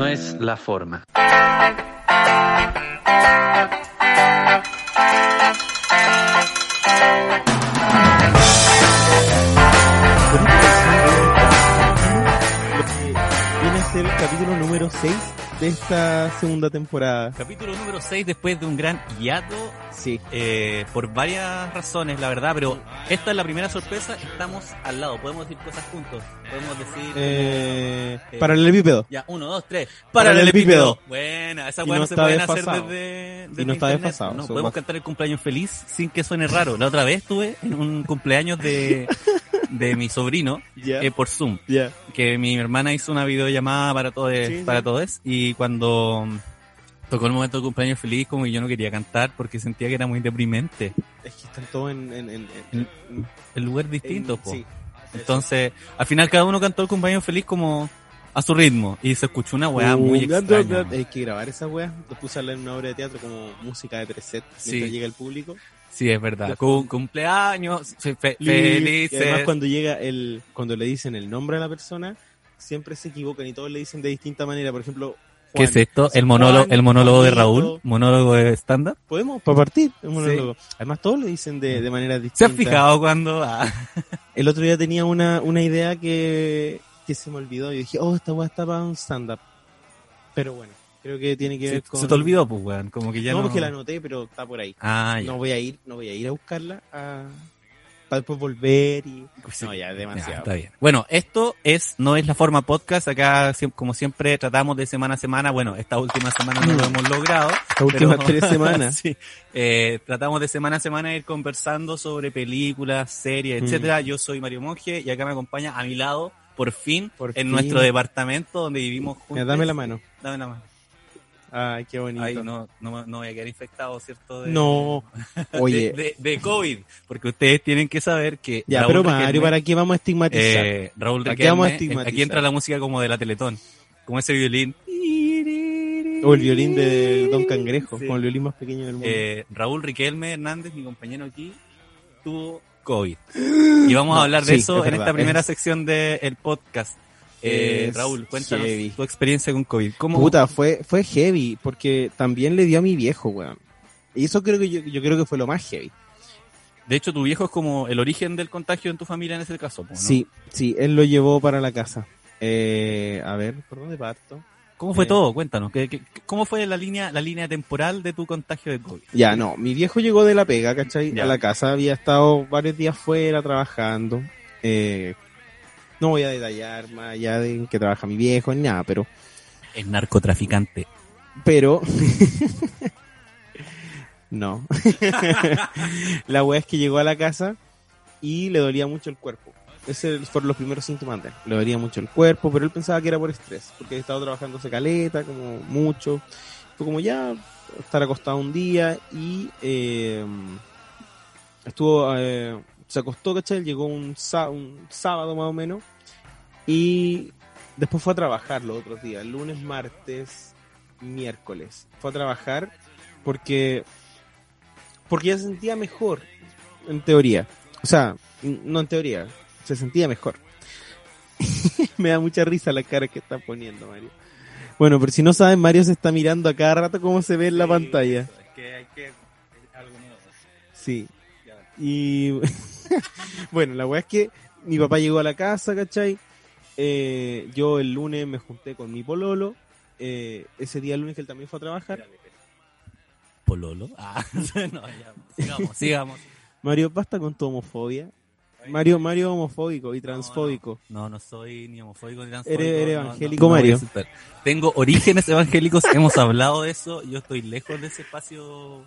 No es la forma. Viene a ser el capítulo número 6 de esta segunda temporada. Capítulo número 6 después de un gran hiato, Sí. eh, por varias razones, la verdad, pero esta es la primera sorpresa, estamos al lado, podemos decir cosas juntos, podemos decir... Eh, Eh, paralelepípedo. Ya, uno, dos, tres. Paralelepípedo. Buena, esa weá no se pueden hacer desde, Y no está desfasado, No, podemos cantar el cumpleaños feliz sin que suene raro. La otra vez estuve en un cumpleaños de, de mi sobrino Ya. eh, por Zoom. Ya. que mi hermana hizo una videollamada para todos, Sí, para sí. todos y cuando tocó el momento de cumpleaños feliz como que yo no quería cantar porque sentía que era muy deprimente. Es que están todos en. en, en, en- en- lugar distinto, po. sí. Entonces, al final cada uno cantó el cumpleaños feliz como a su ritmo y se escuchó una weá muy Uh, extraña. Hay que grabar esa wea. Lo puse a leer en una obra de teatro como música de preset Sí. mientras llega el público. Sí, es verdad. Cum- cumpleaños fe- fe- Y además cuando llega el, cuando le dicen el nombre a la persona, siempre se equivocan y todos le dicen de distinta manera. Por ejemplo, ¿Qué es esto? El monólogo, Juan, el monólogo de. Raúl, monólogo de stand-up. Podemos, para partir, monólogo. Además todos le dicen de, de manera ¿Se distinta. has fijado cuando ah, El otro día tenía una, una idea que, que se me olvidó. Y dije, oh, esta weá está para un stand-up. Pero bueno, creo que tiene que se, ver con... se te olvidó, pues weón? Como que ya no, no... porque la anoté, pero está por ahí. Ah, ya. No voy a ir, no voy a ir a buscarla a- para después volver y... Sí. No, ya, Ya, demasiado. está bien. Bueno, esto es no es la forma podcast. Acá, como siempre, tratamos de semana a semana. Bueno, esta última semana no lo hemos logrado. Las últimas tres semanas. sí. Eh, tratamos de semana a semana ir conversando sobre películas, series, Mm. etcétera. Yo soy Mario Monge y acá me acompaña a mi lado, por fin, Por en fin. nuestro departamento donde vivimos juntos. Dame la mano. Dame la mano. Ay, qué bonito. Ay, no, no, no voy a quedar infectado, ¿cierto? De- No. Oye, De, de, de COVID. Porque ustedes tienen que saber que. ya, Raúl pero Mario, Riquelme- ¿para qué vamos a estigmatizar? eh, Raúl ¿Para qué vamos a Riquelme, estigmatizar? aquí entra la música como de la Teletón, como ese violín. o el violín de Don Cangrejo, Sí. como el violín más pequeño del mundo. Eh, Raúl Riquelme Hernández, mi compañero aquí, tuvo COVID. Y vamos a hablar de Sí, eso es en verdad, esta primera es- sección del podcast. Eh, Raúl, cuéntanos heavy. tu experiencia con COVID. ¿Cómo? Puta, fue, fue heavy, porque también le dio a mi viejo, weón. Y eso creo que yo, yo creo que fue lo más heavy. De hecho, tu viejo es como el origen del contagio en tu familia en ese caso, ¿no? Sí, sí, él lo llevó para la casa. Eh, a ver, ¿por dónde parto? ¿Cómo fue Eh, todo? Cuéntanos. ¿qué, qué- cómo fue la línea, la línea temporal de tu contagio de COVID? Ya, no, mi viejo llegó de la pega, ¿cachai? Ya. A la casa, había estado varios días fuera trabajando. Eh, no voy a detallar más allá de en que trabaja mi viejo ni nada, pero, El narcotraficante. pero, no. la wea es que llegó a la casa y le dolía mucho el cuerpo. Ese fueron los primeros síntomas de él. Le dolía mucho el cuerpo, pero él pensaba que era por estrés, porque estado trabajando caleta, como mucho. Fue como ya estar acostado un día y eh, estuvo, eh, se acostó, ¿cachai? Llegó un, un sábado más o menos y después fue a trabajar los otros días, lunes, martes, miércoles. Fue a trabajar porque, porque ya se sentía mejor, en teoría. O sea, no en teoría, se sentía mejor. Me da mucha risa la cara que está poniendo Mario. Bueno, pero si no saben, Mario se está mirando a cada rato cómo se ve en la pantalla. Es que hay que... Algo nuevo. Sí. Y bueno, la weá es que mi papá llegó a la casa, ¿cachai? Eh, yo el lunes me junté con mi pololo. Eh, ese día el lunes que él también fue a trabajar. Pololo. Ah, no, ya. Sigamos, sigamos. Mario, basta con tu homofobia. Mario, Mario homofóbico y transfóbico. No, no soy ni homofóbico ni transfóbico. Eres- eres no, no, evangélico, no Mario. Tengo orígenes evangélicos, hemos hablado de eso. Yo estoy lejos de ese espacio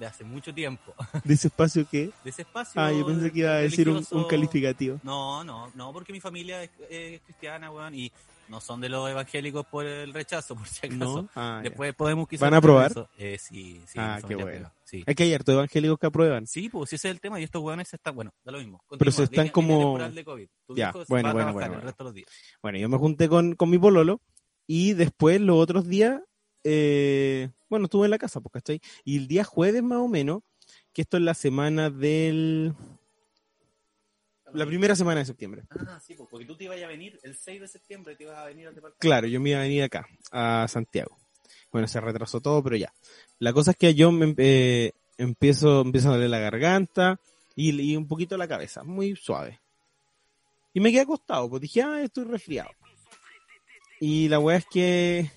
de hace mucho tiempo. ¿De ese espacio qué? De ese espacio. Ah, yo pensé que iba a decir un, calificativo. No, no, no, porque mi familia es, es cristiana, weón, y no son de los evangélicos por el rechazo, por si acaso. ¿No? Ah, ya. Después podemos quizás... ¿Van a probar? eso. Eh, sí, sí. Ah, qué bueno. Sí. Es que hay hartos evangélicos que aprueban. Sí, pues ese es el tema y estos weones están, bueno, da lo mismo. Pero se Continúa, están línea- como- línea temporal de COVID. Tu Ya, bueno, bueno, bueno, el bueno. resto de los días. Bueno, yo me junté con, con mi pololo y después los otros días, eh, bueno, estuve en la casa, pues, ¿cachai? Y el día jueves más o menos, que esto es la semana del... La primera semana de septiembre. Ah, sí, pues, porque tú te ibas a venir el 6 de septiembre, te ibas a venir al departamento. Claro, yo me iba a venir acá, a Santiago. Bueno, se retrasó todo, pero ya. La cosa es que yo me, eh, empiezo, empiezo a doler la garganta y, y un poquito la cabeza, muy suave. Y me quedé acostado, pues dije, ah, estoy resfriado. Y la weá es que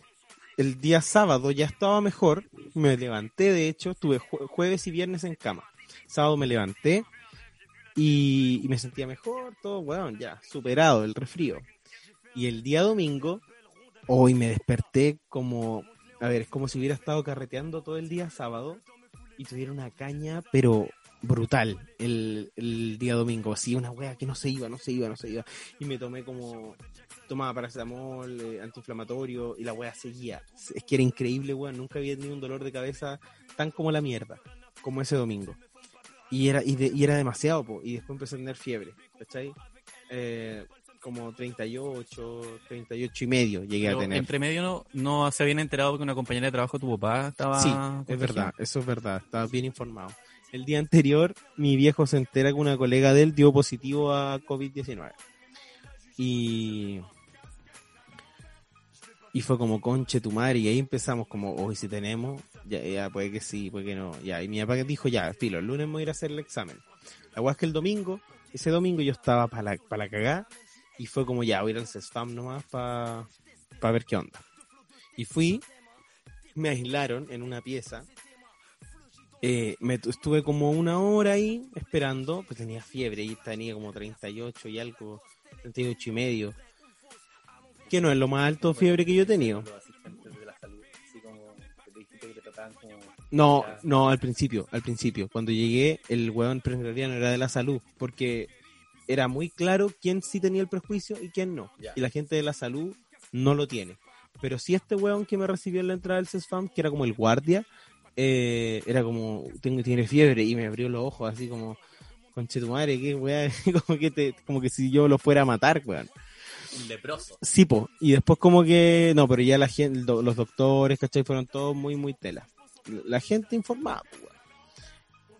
el día sábado ya estaba mejor, me levanté, de hecho, estuve jue- jueves y viernes en cama. Sábado me levanté y, me sentía mejor, todo, weón, ya, superado el resfrío. Y el día domingo, hoy me desperté como, a ver, es como si hubiera estado carreteando todo el día sábado y tuviera una caña, pero brutal el, el día domingo, así una wea que no se iba, no se iba, no se iba. Y me tomé como, tomaba paracetamol, eh, antiinflamatorio y la wea seguía. Es que era increíble, weón, nunca había tenido un dolor de cabeza tan como la mierda, como ese domingo. Y era, y, de- y era demasiado, po, y después empecé a tener fiebre, ¿cachai? Eh, como 38, 38 y medio llegué Pero a tener. entre medio no, no se habían enterado porque una compañera de trabajo tu papá estaba. Sí, es verdad, eso es verdad, estaba bien informado. El día anterior, mi viejo se entera que una colega de él dio positivo a COVID-19. Y. Y fue como, conche tu madre, y ahí empezamos como, hoy si tenemos, ya, ya, puede que sí, puede que no, ya, y mi papá dijo, ya, filo, el lunes me voy a ir a hacer el examen. La weá es que el domingo, ese domingo yo estaba para la, pa la y fue como, ya, voy a ir al CESFAM nomás para ver qué onda. Y fui, me aislaron en una pieza, eh, me tu- estuve como una hora ahí esperando, pues tenía fiebre y tenía como 38 y algo, 38 y medio, que no es lo más alto fiebre que yo he tenido. No, no, al principio, al principio. Cuando llegué, el hueón presbiteriano era de la salud, porque era muy claro quién sí tenía el prejuicio y quién no. Y la gente de la salud no lo tiene. Pero sí este hueón que me recibió en la entrada del CESFAM, que era como el guardia, eh, era como, tengo, tiene fiebre, y me abrió los ojos así como, conche tu madre, qué como que, te, como que si yo lo fuera a matar, weón. Un leproso. Sí, po. Y después como que, no, pero ya la gente, los doctores, ¿cachai? Fueron todos muy, muy tela. La gente informada, weón.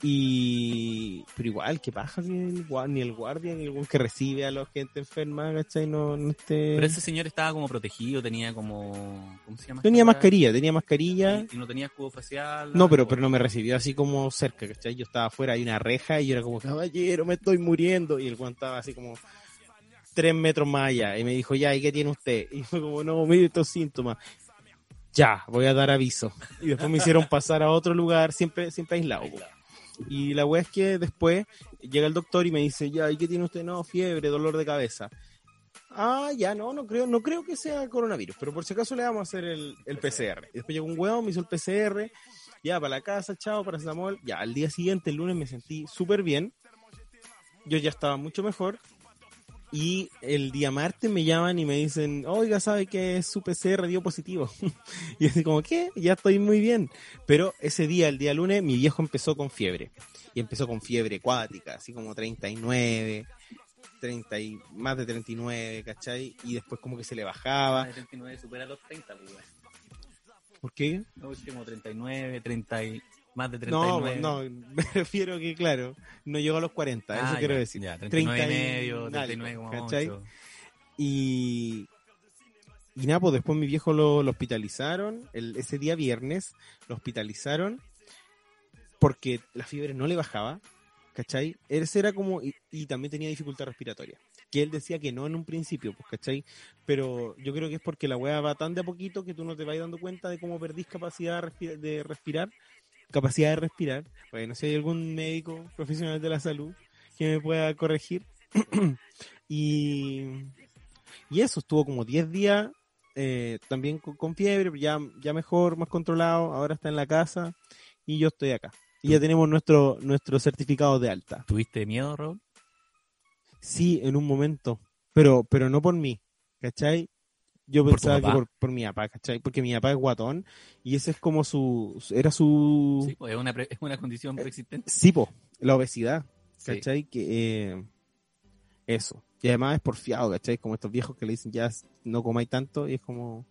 Y, pero igual, que paja que el ni el guardia, ni el que recibe a la gente enferma, ¿cachai? No, no esté... Pero ese señor estaba como protegido, tenía como. ¿Cómo se llama? Tenía mascarilla, tenía mascarilla. Y, no tenía escudo facial. No, pero, pero no me recibió así como cerca, ¿cachai? Yo estaba afuera, hay una reja y yo era como, caballero, me estoy muriendo. Y el guan estaba así como tres metros más allá. Y me dijo, ya, ¿y qué tiene usted? Y fue como, no, mire estos síntomas. Ya, voy a dar aviso. Y después me hicieron pasar a otro lugar, siempre, siempre aislado. Y la wea es que después llega el doctor y me dice, ya, ¿y qué tiene usted? No, fiebre, dolor de cabeza. Ah, ya, no, no creo, no creo que sea coronavirus, pero por si acaso le vamos a hacer el, el PCR. Y después llegó un hueón, me hizo el PCR, ya, para la casa, chao, para Samuel. Ya, al día siguiente, el lunes, me sentí súper bien. Yo ya estaba mucho mejor. Y el día martes me llaman y me dicen, oiga, ¿sabe que su PCR dio positivo? y así como, ¿qué? Ya estoy muy bien. Pero ese día, el día lunes, mi viejo empezó con fiebre. Y empezó con fiebre acuática, así como 39, 30 y, más de 39, ¿cachai? Y después como que se le bajaba. Más de 39 supera los 30, pues. ¿Por qué? No, es como 39, 30 y. Más de No, 39. no, me refiero que, claro, no llegó a los 40, eso Ah, quiero decir. Ya, 39 y 30 y medio, algo, 39,8. ¿cachai? Y, y nada, pues después mi viejo lo, lo hospitalizaron, el, ese día viernes lo hospitalizaron porque la fiebre no le bajaba, ¿cachai? Ese era como, y, y también tenía dificultad respiratoria, que él decía que no en un principio, pues, ¿cachai? Pero yo creo que es porque la weá va tan de a poquito que tú no te vas dando cuenta de cómo perdís capacidad de respirar, capacidad de respirar. Bueno, si hay algún médico profesional de la salud que me pueda corregir. y, y eso, estuvo como 10 días, eh, también con, con fiebre, ya, ya mejor, más controlado, ahora está en la casa y yo estoy acá. Y ya tenemos nuestro, nuestro certificado de alta. ¿Tuviste miedo, Raúl? Sí, en un momento. Pero, pero no por mí, ¿cachai? Yo ¿Por tu pensaba que por, por mi papá, ¿cachai? Porque mi papá es guatón y ese es como su... Era su... Sí, pues, es una, pre- es una condición preexistente. Sí, po, la obesidad, Sí. ¿cachai? Que eh, eso. Y además es porfiado, ¿cachai? Como estos viejos que le dicen ya no comáis tanto y es como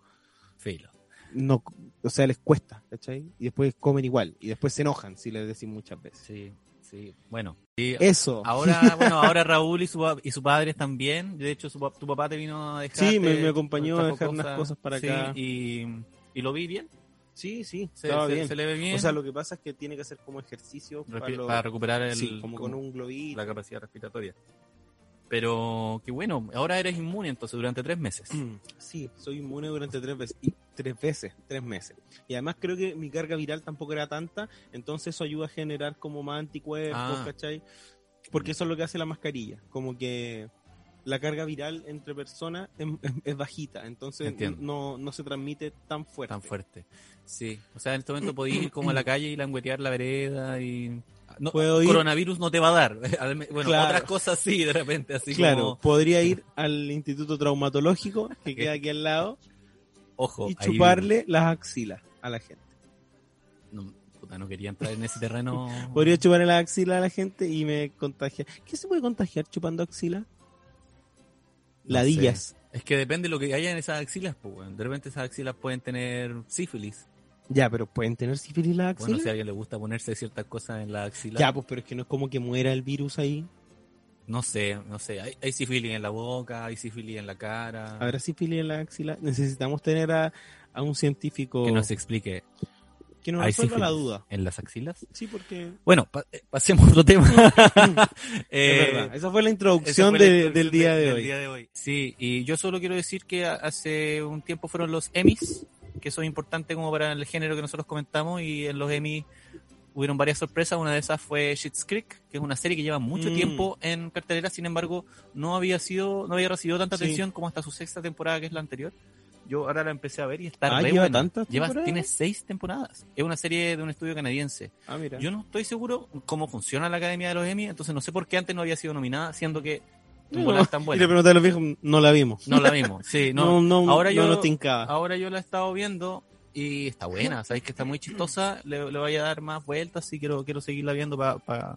Filo. no, o sea, les cuesta, ¿cachai? Y después comen igual y después se enojan si les decís muchas veces. Sí, sí. Bueno. y Eso. ahora, bueno, ahora Raúl y su, y su padre también. De hecho, su, tu papá te vino a dejar. Sí, me- me acompañó a dejar unas cosas para Sí, acá. Y, y lo vi bien. Sí, sí, Se, estaba se- bien. se le ve bien. O sea, lo que pasa es que tiene que hacer como ejercicio Respi- para, lo- para recuperar el, sí, como con un globito. la capacidad respiratoria. Pero qué bueno, ahora eres inmune entonces durante tres meses. Sí, soy inmune durante tres veces. Y tres veces, tres meses. Y además creo que mi carga viral tampoco era tanta, entonces eso ayuda a generar como más anticuerpos, Ah. ¿cachai? Porque eso es lo que hace la mascarilla. Como que la carga viral entre personas es, bajita, entonces no, no se transmite tan fuerte. Tan fuerte. Sí. O sea, en este momento podéis ir como a la calle y languetear la vereda y... No, Puedo ir- coronavirus no te va a dar. Bueno, Claro. otras cosas sí, de repente, así claro, como... podría ir al instituto traumatológico que queda aquí al lado Ojo, y ahí- chuparle las axilas a la gente. No, puta, no quería entrar en ese terreno. Podría chuparle las axilas a la gente y me contagia. ¿Qué se puede contagiar chupando axilas? No Ladillas. Es que depende de lo que haya en esas axilas, pues. De repente esas axilas pueden tener sífilis. Ya, pero pueden tener sífilis las Bueno, axilas. si a alguien le gusta ponerse ciertas cosas en la axila. Ya, pues, pero es que no es como que muera el virus ahí. No sé, no sé. Hay, hay sífilis en la boca, hay sífilis en la cara. ¿Habrá sífilis en la axila? Necesitamos tener a, a un científico Que nos explique. que nos ¿Hay resuelva la duda. en las axilas? Sí, porque Bueno, pa- eh, pasemos a otro tema. Eh, es verdad. Esa fue la introducción, fue la de- introducción del día de, del hoy. día de hoy. Sí, y yo solo quiero decir que hace un tiempo fueron los Emmys, que eso es importante como para el género que nosotros comentamos, y en los Emmys hubieron varias sorpresas. Una de esas fue Schitt's Creek, que es una serie que lleva mucho Mm. tiempo en cartelera, sin embargo, no había sido, no había recibido tanta Sí. atención como hasta su sexta temporada, que es la anterior. Yo ahora la empecé a ver y está Ah, re ¿lleva buena. tantas Lleva- tiene seis temporadas. Es una serie de un estudio canadiense. Ah, mira. Yo no estoy seguro cómo funciona la Academia de los Emmy, entonces no sé por qué antes no había sido nominada, siendo que No, tan Y le buena. pregunté a los viejos, no la vimos. No la vimos, sí, no. no, no, ahora no yo, nos ahora yo la he estado viendo y está buena, sabéis que está muy chistosa, le, le voy a dar más vueltas y quiero, quiero seguirla viendo para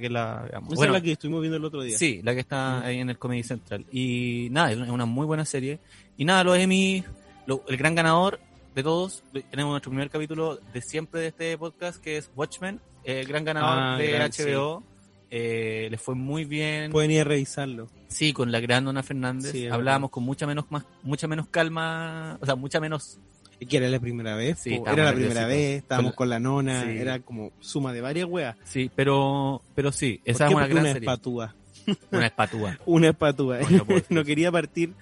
que la veamos. Esa Bueno, es la que estuvimos viendo el otro día. Sí, la que está Mm. ahí en el Comedy Central. Y nada, es una- muy buena serie. Y nada, los Emmy, lo- el gran ganador de todos, tenemos nuestro primer capítulo de siempre de este podcast, que es Watchmen, el gran ganador Ah, de gran, HBO. Eh, le fue muy bien. Pueden ir a revisarlo. Sí, con la gran Dona Fernández. Sí, Hablábamos con mucha menos, más, mucha menos calma, o sea, mucha menos... Que era la primera vez. Sí, era la primera vez, estábamos Con con la nona, Sí. era como suma de varias weas. Sí, pero, pero sí, ¿Por esa es una gran una serie. espatúa. Una espatúa. Una espatúa. No, quería partir.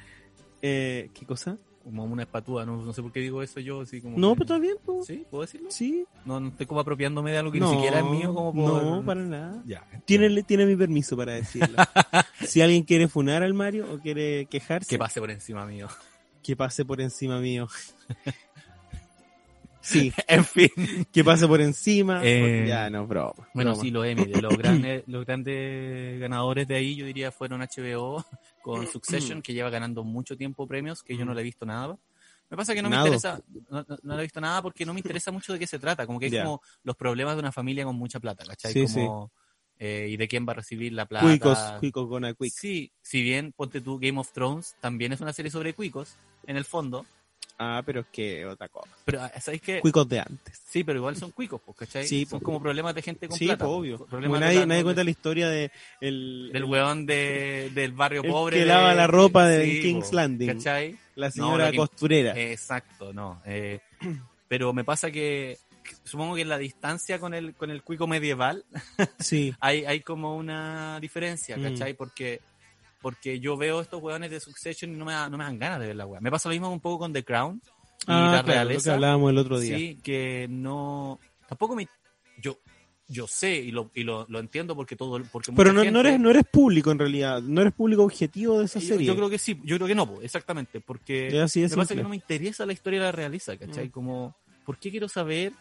Eh, ¿Qué cosa? Como una espatúa, no, no sé por qué digo eso yo, así como... No, que- pero está bien, po. ¿Sí? ¿Puedo decirlo? Sí. No, no estoy como apropiándome de algo que no, ni siquiera es mío, como por... No, para nada. Ya. Tiene, tiene mi permiso para decirlo. si alguien quiere funar al Mario o quiere quejarse, Que pase por encima mío. Que pase por encima mío. sí, en fin. que pase por encima. Eh, ya, no, broma. Bueno, broma. sí, los Emmy, de los grandes, los grandes ganadores de ahí, yo diría fueron HBO con Succession, que lleva ganando mucho tiempo premios, que yo no le he visto nada. Me pasa que no Nada. me interesa, no, no- no le he visto nada porque no me interesa mucho de qué se trata, como que es como los problemas de una familia con mucha plata, ¿cachai? Sí, como, eh, y de quién va a recibir la plata. Cuicos, cuicos con a quick. Sí, si bien, ponte tú, Game of Thrones también es una serie sobre cuicos, en el fondo, Ah, pero es que otra cosa. pero ah, ¿sabéis qué? Cuicos de antes. Sí, pero igual son cuicos, pues, ¿cachai? Sí, son pues. como problemas de gente con Sí, plata. pues, pues, obvio. Problemas Como de nadie, la- nadie de- cuenta la historia de el, del el- weón de, del barrio el pobre. que lava la ropa de Sí, King's po, Landing. ¿Cachai? la No, señora lo que- costurera. Exacto, no. eh, pero me pasa que supongo que en la distancia con el, con el cuico medieval sí. hay, hay como una diferencia, Mm. ¿cachai? Porque, porque yo veo estos weones de Succession y no me, da- no me dan ganas de ver la weá. Me pasa lo mismo un poco con The Crown y Ah, la claro, lo que realeza. hablábamos el otro día. Sí, que no. Tampoco me. Yo, yo sé y lo, y lo, lo entiendo porque todo. Porque Pero no, no, gente- eres, no eres público en realidad, no eres público objetivo de esa yo, serie. yo creo que sí, yo creo que no, exactamente. Porque Es así me pasa que no me interesa la historia de la realeza, ¿cachai? Mm. Como, ¿por qué quiero saber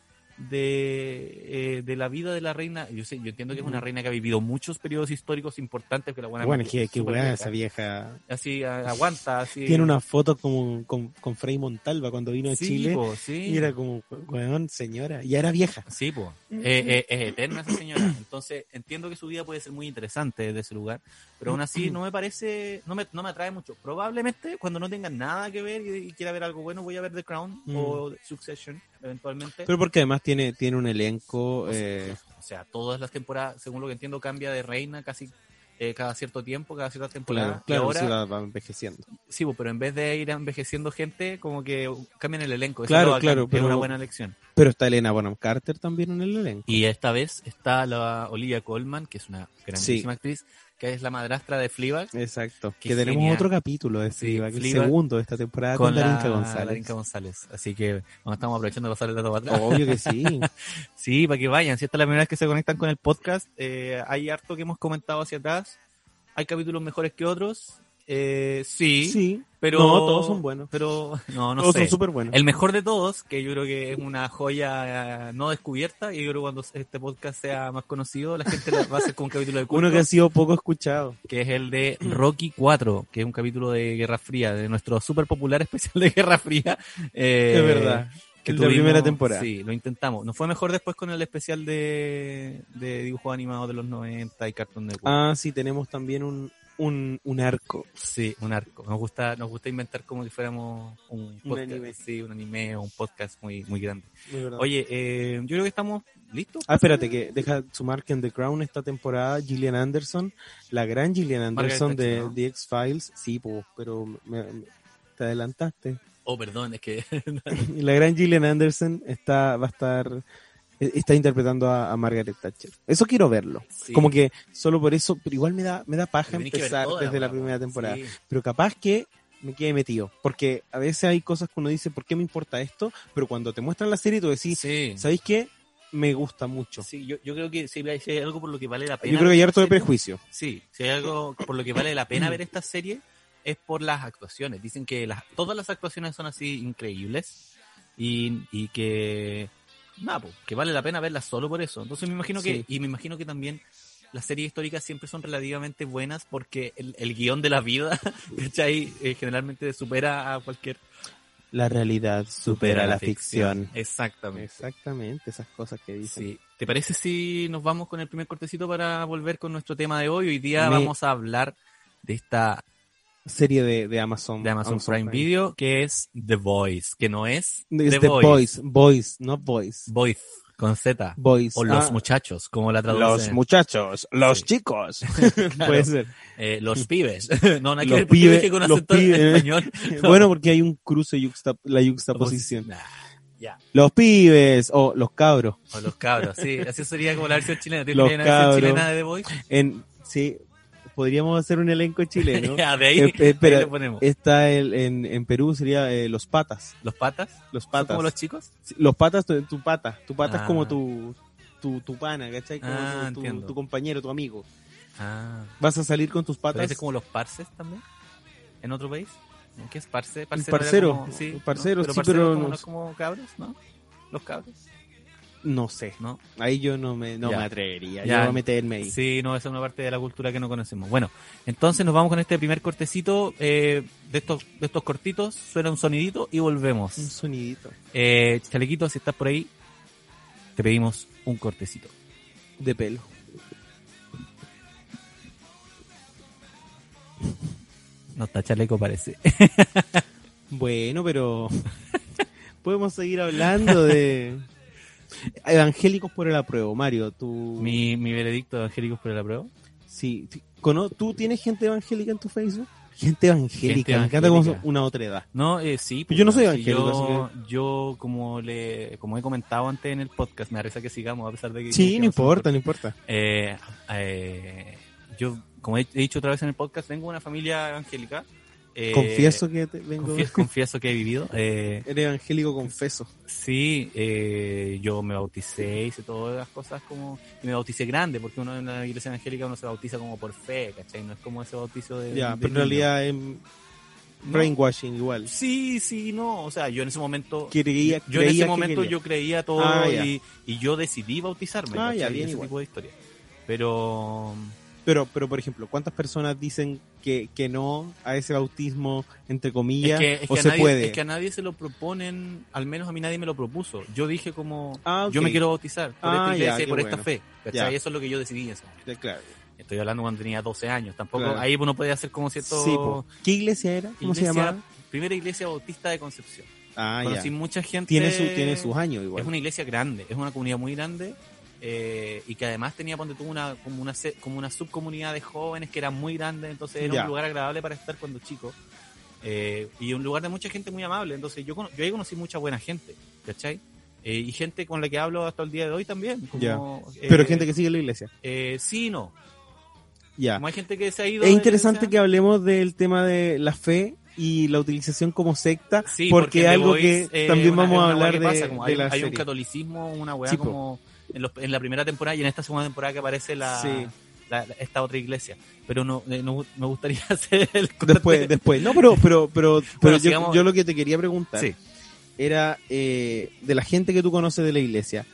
de, eh, de la vida de la reina. Yo sé, yo entiendo que es una reina que ha vivido muchos periodos históricos importantes, que la buena Bueno, weá vieja. esa vieja. Así a- aguanta, así. Tiene una foto como con, con Frei Montalva cuando vino a sí, Chile. po, sí. Y era como, weón, señora. Ya era vieja. Sí, pues. es eterna esa señora. Entonces, entiendo que su vida puede ser muy interesante desde ese lugar, pero aún así no me parece, no me, no me atrae mucho. Probablemente cuando no tenga nada que ver y, y quiera ver algo bueno, voy a ver The Crown Mm. o Succession, eventualmente. Pero porque además tiene, tiene un elenco. eh, o sea, todas las temporadas, según lo que entiendo, cambia de reina casi eh, cada cierto tiempo, cada cierta temporada. claro, claro, ahora, sí va, va envejeciendo. sí, pero en vez de ir envejeciendo gente, como que cambian el elenco. Eso Claro, claro, Es una buena elección. Pero está Elena Bonham Carter también en el elenco. Y esta vez está la Olivia Colman, que es una grandísima actriz, que es la madrastra de Fleabag, Exacto. Que tenemos genial. otro capítulo de Sí, Fleabag, el Fleabag segundo de esta temporada con, con la Darinka González. Darinka González. Así que bueno, estamos aprovechando de pasar el dato para atrás. Obvio que sí. Sí, para que vayan. Si esta es la primera vez que se conectan con el podcast, eh, hay harto que hemos comentado hacia atrás. Hay capítulos mejores que otros. Eh, sí, Sí. pero No, todos son buenos. Pero no, no Todos sé. son súper buenos. El mejor de todos, que yo creo que es una joya eh, no descubierta, y yo creo que cuando este podcast sea más conocido, la gente la- va a hacer con un capítulo de culto, Uno que ha sido poco escuchado. que es el de Rocky 4, que es un capítulo de Guerra Fría, de nuestro súper popular especial de Guerra Fría. eh, es verdad. que de la tuvimos- primera temporada. Sí, lo intentamos. Nos fue mejor después con el especial de, de dibujos animados de los 90 y Cartoon Network. Ah, sí, tenemos también un, un, un arco. Sí, un arco. Nos gusta, nos gusta inventar como si fuéramos un podcast, anime. sí, un anime o un podcast muy, muy grande. Oye, eh, yo creo que estamos listos. Ah, espérate, que deja sumar que en The Crown esta temporada Gillian Anderson, la gran Gillian Anderson de. The X-Files, sí, po, pero me- me- te adelantaste. Oh, perdón, es que la gran Gillian Anderson está, va a estar, está interpretando a, a Margaret Thatcher. Eso quiero verlo. Sí. Como que solo por eso, pero igual me da, me da paja empezar toda desde la primera po. temporada. Sí. Pero capaz que me quede metido. Porque a veces hay cosas que uno dice, ¿por qué me importa esto? Pero cuando te muestran la serie, tú decís, Sí. ¿sabéis qué? Me gusta mucho. Sí, yo, yo creo que si hay, algo por lo que vale la pena. Yo creo que hay harto de prejuicio. Sí, si hay algo por lo que vale la pena ver esta serie es por las actuaciones. Dicen que las, todas las actuaciones son así increíbles y, y que nada, que vale la pena verlas solo por eso. Entonces me imagino que Sí. y me imagino que también las series históricas siempre son relativamente buenas porque el, el guion de la vida, ¿cachai? Eh, generalmente supera a cualquier La realidad supera la ficción. Exactamente. Exactamente, esas cosas que dicen. Sí. ¿Te parece si nos vamos con el primer cortecito para volver con nuestro tema de hoy? Hoy día Me- vamos a hablar de esta Serie de, de Amazon. de Amazon, Prime, Video que es The Voice, que no es Es The, The Voice, Boys, no Boys. Voice con Z Boys. o los Ah, muchachos, como la traducen. los muchachos, los Sí. chicos. Claro. Puede ser. Eh, los pibes. no, no hay que Los ver con los acento español. bueno, porque hay un cruce, yuxta- la yuxtaposición. Nah, ya. Los pibes o los cabros. O los cabros, sí. Así sería como la versión chilena. ¿Tienes Los una versión chilena de The Voice? En, sí, podríamos hacer un elenco chileno. Ya, de ahí, Eh, eh, espera, ahí le ponemos. Está el, en, en Perú sería eh, los patas. ¿Los patas? Los ¿Son patas. como los chicos? Los patas, tu, tu pata. Tu pata es Ah. como tu, tu, tu pana, ¿cachai? Como Ah, tu- tu, tu compañero, tu amigo. Ah. Vas a salir con tus ¿Pero patas. es como los parces también? ¿En otro país? ¿Qué es parce? Parcero. parcero, como- sí, parcero, pero sí, parcero pero como, no como cabros, ¿no? Los cabros, No sé. ¿no? Ahí yo no me, no Ya. me atrevería. Ya. Yo a meterme ahí. Sí, no, esa es una parte de la cultura que no conocemos. Bueno, entonces nos vamos con este primer cortecito eh, de estos de estos cortitos. Suena un sonidito y volvemos. Un sonidito Eh, Chalequito, si estás por ahí, te pedimos un cortecito. de pelo. No está chaleco, parece. Bueno, pero podemos seguir hablando de evangélicos por el apruebo, Mario. Tú, mi, mi veredicto de evangélicos por la prueba. sí, cono- ¿tú tienes gente evangélica en tu Facebook? Gente evangélica, Gente me encanta como una otra edad. No, eh, sí. Yo no soy sí, evangélico, Yo, así yo, como le como he comentado antes en el podcast, me parece que sigamos a pesar de que... Sí, que no importa, no importa. Eh, eh, yo, como he, he dicho otra vez en el podcast, vengo de una familia evangélica. Eh, Confieso que te vengo. confie- confieso que he vivido. Eh, Eres evangélico confeso. sí, eh, yo me bauticé, hice todas las cosas como... Y me bauticé grande, porque uno en la iglesia evangélica uno se bautiza como por fe, ¿cachai? No es como ese bautizo de... Ya, de pero en realidad No. Brainwashing igual. Sí, sí, no. O sea, yo en ese momento. Yo en ese momento yo creía todo Ah, y, y yo decidí bautizarme. Ah, ya, bien ese igual. tipo de historia. Pero. Pero, pero por ejemplo, ¿cuántas personas dicen que, que no a ese bautismo, entre comillas, Es que, es o que se nadie, puede? es que a nadie se lo proponen, al menos a mí nadie me lo propuso. Yo dije como, Ah, yo me quiero bautizar por Ah, esta ya, iglesia y qué por bueno. esta fe. ¿cachai? Ya. Eso es lo que yo decidí en ese momento. Ya, claro. Estoy hablando cuando tenía 12 años. Tampoco, Claro. ahí uno podía hacer como cierto... Sí, po. ¿Qué iglesia era? ¿Cómo se llamaba? Primera iglesia bautista de Concepción. Ah, Conocí ya. mucha gente... Tiene, su, tiene sus años igual. Es una iglesia grande, es una comunidad muy grande eh, y que además tenía, ponte tú, una, como, una, como una subcomunidad de jóvenes que era muy grande, entonces era un lugar agradable para estar cuando chico. Eh, y un lugar de mucha gente muy amable, entonces yo, yo ahí conocí mucha buena gente, ¿cachai? Eh, y gente con la que hablo hasta el día de hoy también. Como, eh, Pero gente que sigue la iglesia. eh, sí, y no. Ya. Como hay gente que se ha ido... Es interesante que hablemos del tema de la fe y la utilización como secta, Sí, porque, The algo que eh, también vamos a hablar de, pasa, como de hay, la hay un catolicismo, una weá Sí, como en, los- en la primera temporada y en esta segunda temporada que aparece la, Sí. la- la- esta otra iglesia. Pero no, eh, no- me gustaría hacer el. Después, después. No, pero, pero, pero, pero yo, sigamos. yo lo que te quería preguntar Sí. era eh, de la gente que tú conoces de la iglesia,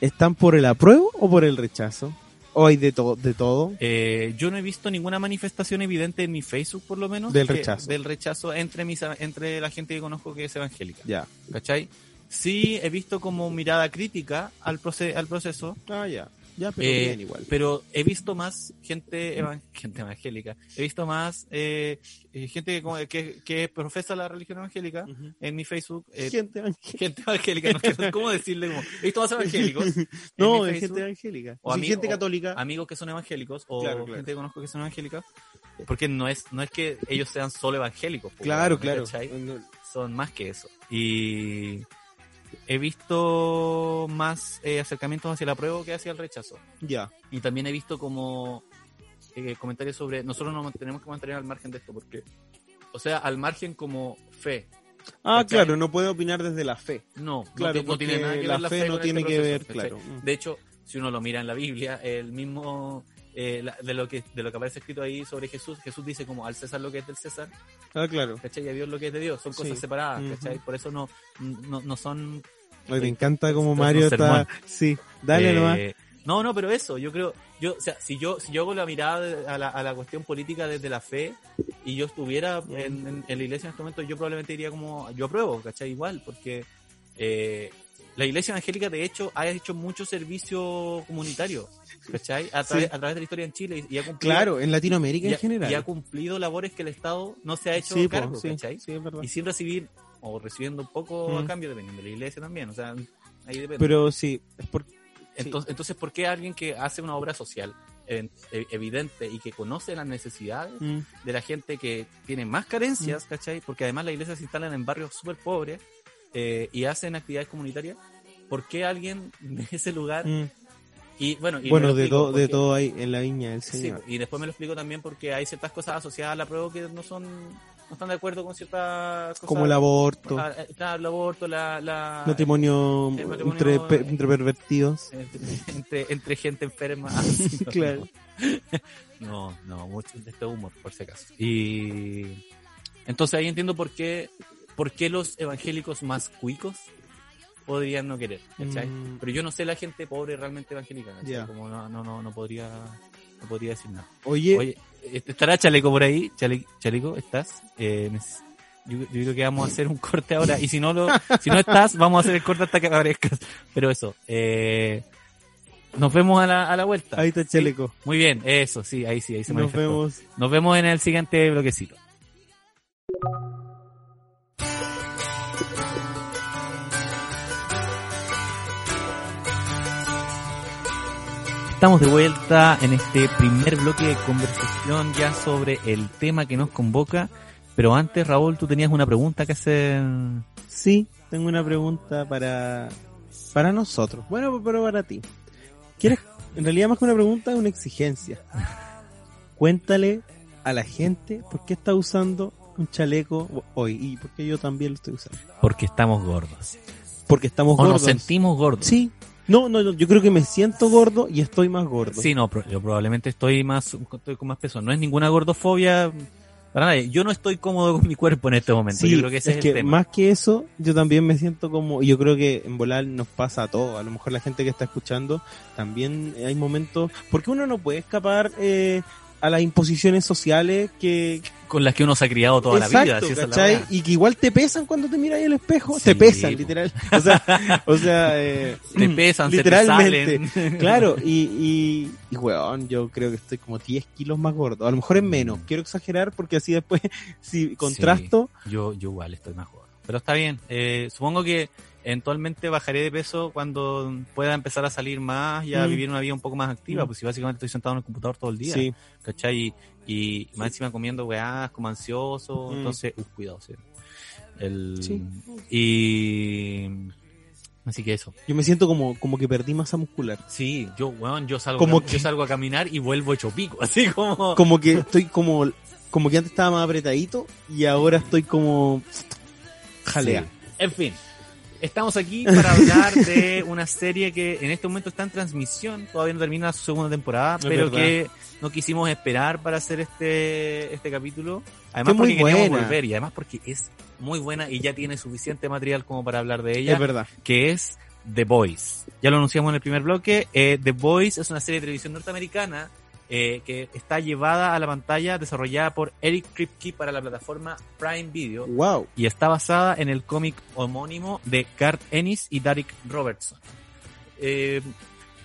¿están por el apruebo o por el rechazo? ¿O hay de, todo de todo? Eh, yo no he visto ninguna manifestación evidente en mi Facebook, por lo menos, Del que- rechazo. del rechazo entre, mis, entre la gente que conozco que es evangélica. Ya. ¿Cachai? Sí, he visto como mirada crítica al, proce- al proceso, Ah, ya. Ya, pero Eh, bien igual. pero he visto más gente, evan- gente evangélica, he visto más eh, eh, gente que, que, que profesa la religión evangélica en mi Facebook. eh, gente evangélica. gente evangélica, no cómo decirle, como, he visto más evangélicos. No, es gente evangélica. O Sí, ami- gente o católica. Amigos que son evangélicos o Claro, claro. gente que conozco que son evangélicas. Porque no es, no es que ellos sean solo evangélicos. claro, ¿me claro. No, Son más que eso. Y he visto más eh, acercamientos hacia la prueba que hacia el rechazo. Ya. Y también he visto como eh, comentarios sobre nosotros nos tenemos que mantener al margen de esto porque o sea al margen como fe Ah, ¿Cachai? claro, no puede opinar desde la fe. no Claro, no, ti- no tiene nada que la ver la fe no con tiene este que ver, ¿cachai? claro. De hecho si uno lo mira en la Biblia el mismo eh, la- de lo que de lo que aparece escrito ahí sobre Jesús Jesús dice como al César lo que es del César Ah, claro. ¿cachai? y a Dios lo que es de Dios son Sí. cosas separadas. ¿cachai? por eso no no, no son Ay, me Sí. encanta como Mario está. Sí, dale Eh, nomás. No, no, pero eso, yo creo, yo, o sea, si yo, si yo hago la mirada a la, a la cuestión política desde la fe y yo estuviera en, en- en la iglesia en este momento, yo probablemente diría como, yo apruebo, ¿cachai? Igual, porque eh, la iglesia evangélica de hecho ha hecho mucho servicio comunitario, ¿cachai? A, través, a través de la historia en Chile y, ha cumplido, Claro, en Latinoamérica y en ha- general. y ha cumplido labores que el Estado no se ha hecho sí, po, cargo, sí, ¿cachai? sí, es verdad. Y sin recibir, o recibiendo un poco a Mm. cambio, dependiendo de la iglesia también, o sea, ahí depende. Pero sí, es por... Entonces, entonces, ¿por qué alguien que hace una obra social eh, evidente y que conoce las necesidades Mm, de la gente que tiene más carencias, ¿cachai? Porque además las iglesias se instalan en barrios súper pobres eh, y hacen actividades comunitarias. ¿Por qué alguien de ese lugar? mm. Y bueno, y Bueno, de, todo de todo hay en la viña del Sí, y después me lo explico también porque hay ciertas cosas asociadas a la prueba que no son no están de acuerdo con ciertas cosas. como el aborto, Ah, eh, claro, el aborto, la, la matrimonio, el matrimonio- entre, entre pervertidos. entre, entre, entre gente enferma. no, Claro. No, no, mucho de este humor, por si acaso. Y entonces ahí entiendo por qué, por qué los evangélicos más cuicos podrían no querer, ¿cachai? Mm. Pero yo no sé la gente pobre realmente evangélica. Como no, no, no, no podría, no podría decir nada. Oye, Oye, ¿estará Chaleco por ahí? Chale- Chaleco, ¿estás? Eh, yo, yo creo que vamos a hacer un corte ahora. Y si no lo, si no estás, vamos a hacer el corte hasta que aparezcas. Pero eso, eh, nos vemos a la, a la vuelta. ahí está ¿Sí? Chaleco. Muy bien, eso, sí, ahí sí, ahí se Nos manifestó. vemos. Nos vemos en el siguiente bloquecito. Estamos de vuelta en este primer bloque de conversación ya sobre el tema que nos convoca. Pero antes, Raúl, tú tenías una pregunta que hacer. Sí, tengo una pregunta para para nosotros. Bueno, pero para ti. ¿Quieres? En realidad más que una pregunta es una exigencia. Cuéntale a la gente por qué está usando un chaleco hoy y por qué yo también lo estoy usando. Porque estamos gordos. Porque estamos O nos gordos. sentimos gordos. Sí. No, no, no, yo creo que me siento gordo y estoy más gordo. Sí, no, yo probablemente estoy más, estoy con más peso. No es ninguna gordofobia, Para nadie. Yo no estoy cómodo con mi cuerpo en este momento. Sí, yo creo que ese es, es el que tema. más que eso, yo también me siento como, yo creo que en volar nos pasa a todos, a lo mejor la gente que está escuchando, también hay momentos, porque uno no puede escapar eh, a las imposiciones sociales que... Con las que uno se ha criado toda la vida. Si la y que igual te pesan cuando te miras al espejo, Sí, te pesan, literal. O sea, o sea eh, Te pesan, se te literalmente. salen. Claro, y, y, y weón, yo creo que estoy como 10 kilos más gordo. A lo mejor es menos. Quiero exagerar porque así después, si contrasto, Yo, yo igual estoy mejor. Pero está bien. Eh, supongo que eventualmente bajaré de peso cuando pueda empezar a salir más y a Mm. vivir una vida un poco más activa. Mm. pues si básicamente estoy sentado en el computador todo el día. sí. ¿Cachai? Y, y más encima comiendo weás, como ansioso. Mm. Entonces, uh, cuidado, sí. El, Sí. Y. Así que eso. Yo me siento como, como que perdí masa muscular. Sí, yo, weón, yo salgo, Como yo que- salgo a caminar y vuelvo hecho pico. Así como. Como que estoy como, como que antes estaba más apretadito y ahora estoy como jalea. Sí. En fin, estamos aquí para hablar de una serie que en este momento está en transmisión, todavía no termina su segunda temporada, Es pero verdad. que no quisimos esperar para hacer este, este capítulo. Además porque queríamos buena. volver y además porque es muy buena y ya tiene suficiente material como para hablar de ella, Es verdad. que es The Boys. Ya lo anunciamos en el primer bloque. eh, The Boys es una serie de televisión norteamericana eh, que está llevada a la pantalla, desarrollada por Eric Kripke para la plataforma Prime Video Wow. y está basada en el cómic homónimo de Garth Ennis y Derek Robertson. Eh,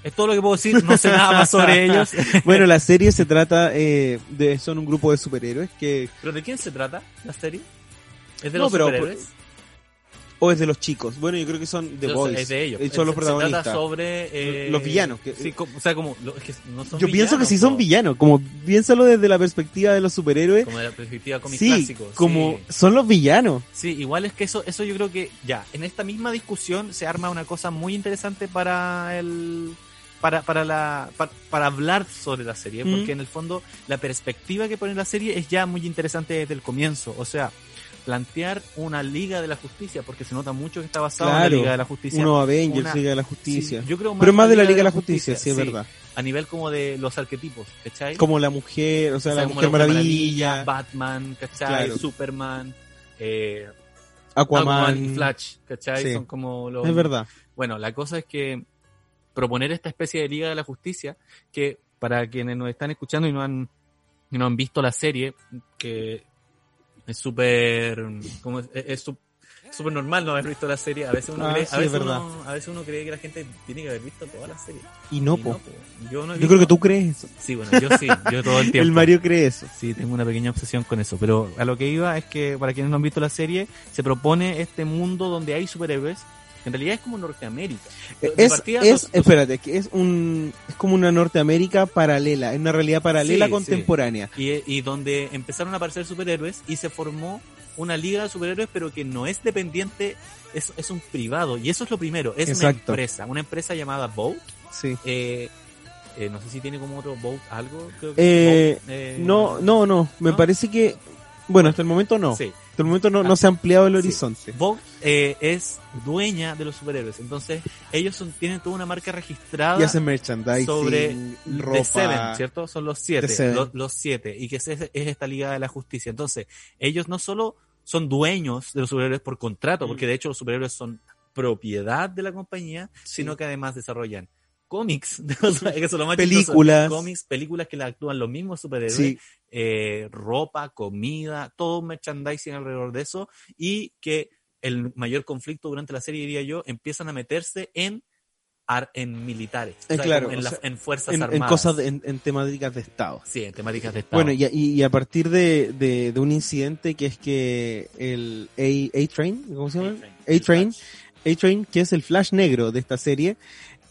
es todo lo que puedo decir, no sé nada más sobre ellos. Bueno, la serie se trata eh, de, son un grupo de superhéroes que, ¿Pero de quién se trata la serie? ¿Es de No, los pero- superhéroes? O es de los chicos. Bueno, yo creo que son The Boys. Es de ellos. Eh, Son los Se- Se protagonistas. trata sobre... eh, Los villanos, que- sí, o sea, como... lo- es que no son Yo pienso que sí son villanos, como piénsalo desde la perspectiva de los superhéroes. Como de la perspectiva cómic Sí, clásico. como sí. son los villanos. Sí, igual es que eso, eso yo creo que ya, en esta misma discusión se arma una cosa muy interesante para el para, para la para, para hablar sobre la serie, Mm. porque en el fondo la perspectiva que pone la serie es ya muy interesante desde el comienzo, o sea, plantear una Liga de la Justicia, porque se nota mucho que está basado en la Liga de la Justicia. Unos Avengers, una- Liga de la Sí, Justicia. yo creo Pero más de la Liga de la Justicia, sí, es verdad. A nivel como de los arquetipos, ¿cachai? Como la mujer, o sea, O sea, la Mujer Maravilla, Batman, ¿cachai? Claro. Superman, eh, Aquaman. Aquaman y Flash, ¿cachai? Sí. Son como los... Es verdad. Bueno, la cosa es que proponer esta especie de Liga de la Justicia, que para quienes nos están escuchando y no han, y no han visto la serie, que es súper, es, súper normal no haber visto la serie, a veces uno Ah, cree, sí, a veces uno, a veces uno cree que la gente tiene que haber visto toda la serie. Y no, Y po. po. Yo no Yo creo que tú crees eso. Sí, bueno, yo sí, yo todo el tiempo. El Mario cree eso. Sí, tengo una pequeña obsesión con eso. Pero a lo que iba es que, para quienes no han visto la serie, se propone este mundo donde hay superhéroes. Que En realidad es como Norteamérica. De- de Es, es, los- espérate, que es un, es como una Norteamérica paralela, es una realidad paralela Sí, contemporánea. y, y donde empezaron a aparecer superhéroes y se formó una liga de superhéroes, pero que no es dependiente, es, es un privado. Y eso es lo primero, es una empresa, una empresa llamada Boat. Sí. Eh, eh, no sé si tiene como otro Boat algo. Creo que Eh, Boat, eh, No, no, no, me ¿no? parece que, bueno, hasta el momento no. Sí. El momento no, no se ha ampliado el Sí. horizonte. Vogue eh, es dueña de los superhéroes. Entonces, ellos son, tienen toda una marca registrada Y hacen merchandising, sobre ropa. The Seven, ¿cierto? Son los siete. Los, los siete. Y que es, es esta Liga de la Justicia. Entonces, ellos no solo son dueños de los superhéroes por contrato, porque Mm. de hecho los superhéroes son propiedad de la compañía, sino que además desarrollan cómics, o sea, eso es lo más chistoso. Películas. cómics, películas que la actúan los mismos superhéroes, Sí, eh, ropa, comida, todo un merchandising alrededor de eso y que el mayor conflicto durante la serie, diría yo, empiezan a meterse en en militares, o Eh, sea, claro, en, o las- sea, en fuerzas en, en armadas. cosas, de- en, en temáticas de Estado. Sí, en temáticas de Estado. Bueno, y a, y- y a partir de, de, de un incidente que es que el A- A-Train, ¿cómo se llama? A-Train, A-Train, que es el flash negro de esta serie,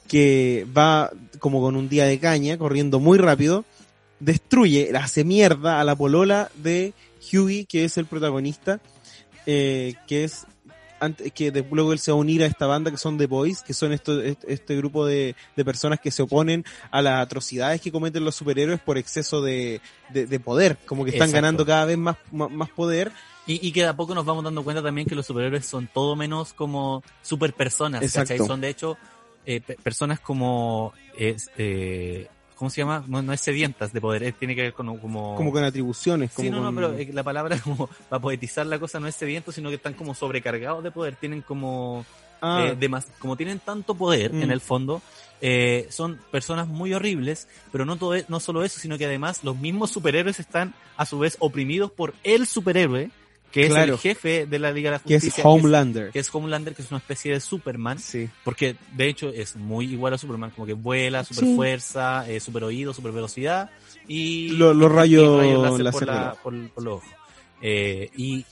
que va como con un día de caña, corriendo muy rápido, destruye, hace mierda a la polola de Hughie, que es el protagonista, eh, que es ante- que de- luego él se va a unir a esta banda que son The Boys, que son esto, este, este grupo de, de personas que se oponen a las atrocidades que cometen los superhéroes por exceso de, de, de poder, como que están Exacto. ganando cada vez más, más, más poder. Y, y que de a poco nos vamos dando cuenta también que los superhéroes son todo menos como super personas. Son de hecho eh, pe- personas como eh, ¿cómo se llama? No, no es sedientas de poder, tiene que ver con como... Como con atribuciones. Como Sí, no, no, pero eh, la palabra como para poetizar la cosa no es sediento, sino que están como sobrecargados de poder, tienen como Ah, eh, demas- como tienen tanto poder Mm. en el fondo, eh, son personas muy horribles, pero no, todo, no solo eso, sino que además los mismos superhéroes están a su vez oprimidos por el superhéroe, que es el jefe de la Liga de la que Justicia. es Homelander. Que es, Homelander, que es una especie de Superman, Sí. porque de hecho es muy igual a Superman, como que vuela, super Sí. fuerza, eh, super oído, super velocidad y Lo- los rayos láser por, la- por- por los ojos. Eh, y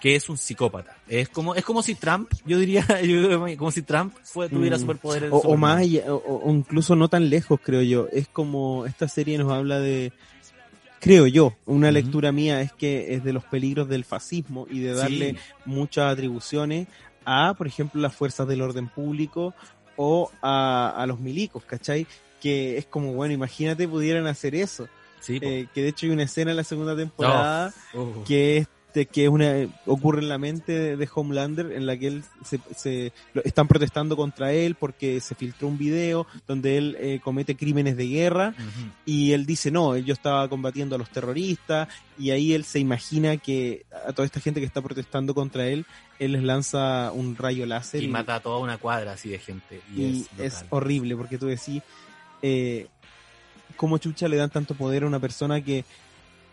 que es un psicópata. Es como, es como si Trump, yo diría, como si Trump fue, tuviera Mm. superpoderes. de O, o más o, o incluso no tan lejos, creo yo. Es como esta serie nos habla de, creo yo, una lectura mía es que es de los peligros del fascismo y de darle Sí. muchas atribuciones a, por ejemplo, las fuerzas del orden público o a, a los milicos, ¿cachai? Que es como, bueno, imagínate pudieran hacer eso. Sí. Eh, que de hecho hay una escena en la segunda temporada Uh. que este que es una ocurre en la mente de, de Homelander en la que él se, están protestando contra él porque se filtró un video donde él eh, comete crímenes de guerra y él dice no yo estaba combatiendo a los terroristas y ahí él se imagina que a toda esta gente que está protestando contra él él les lanza un rayo láser Y mata a toda una cuadra así de gente. Y, y es, horrible porque tú decís eh, cómo chucha le dan tanto poder a una persona que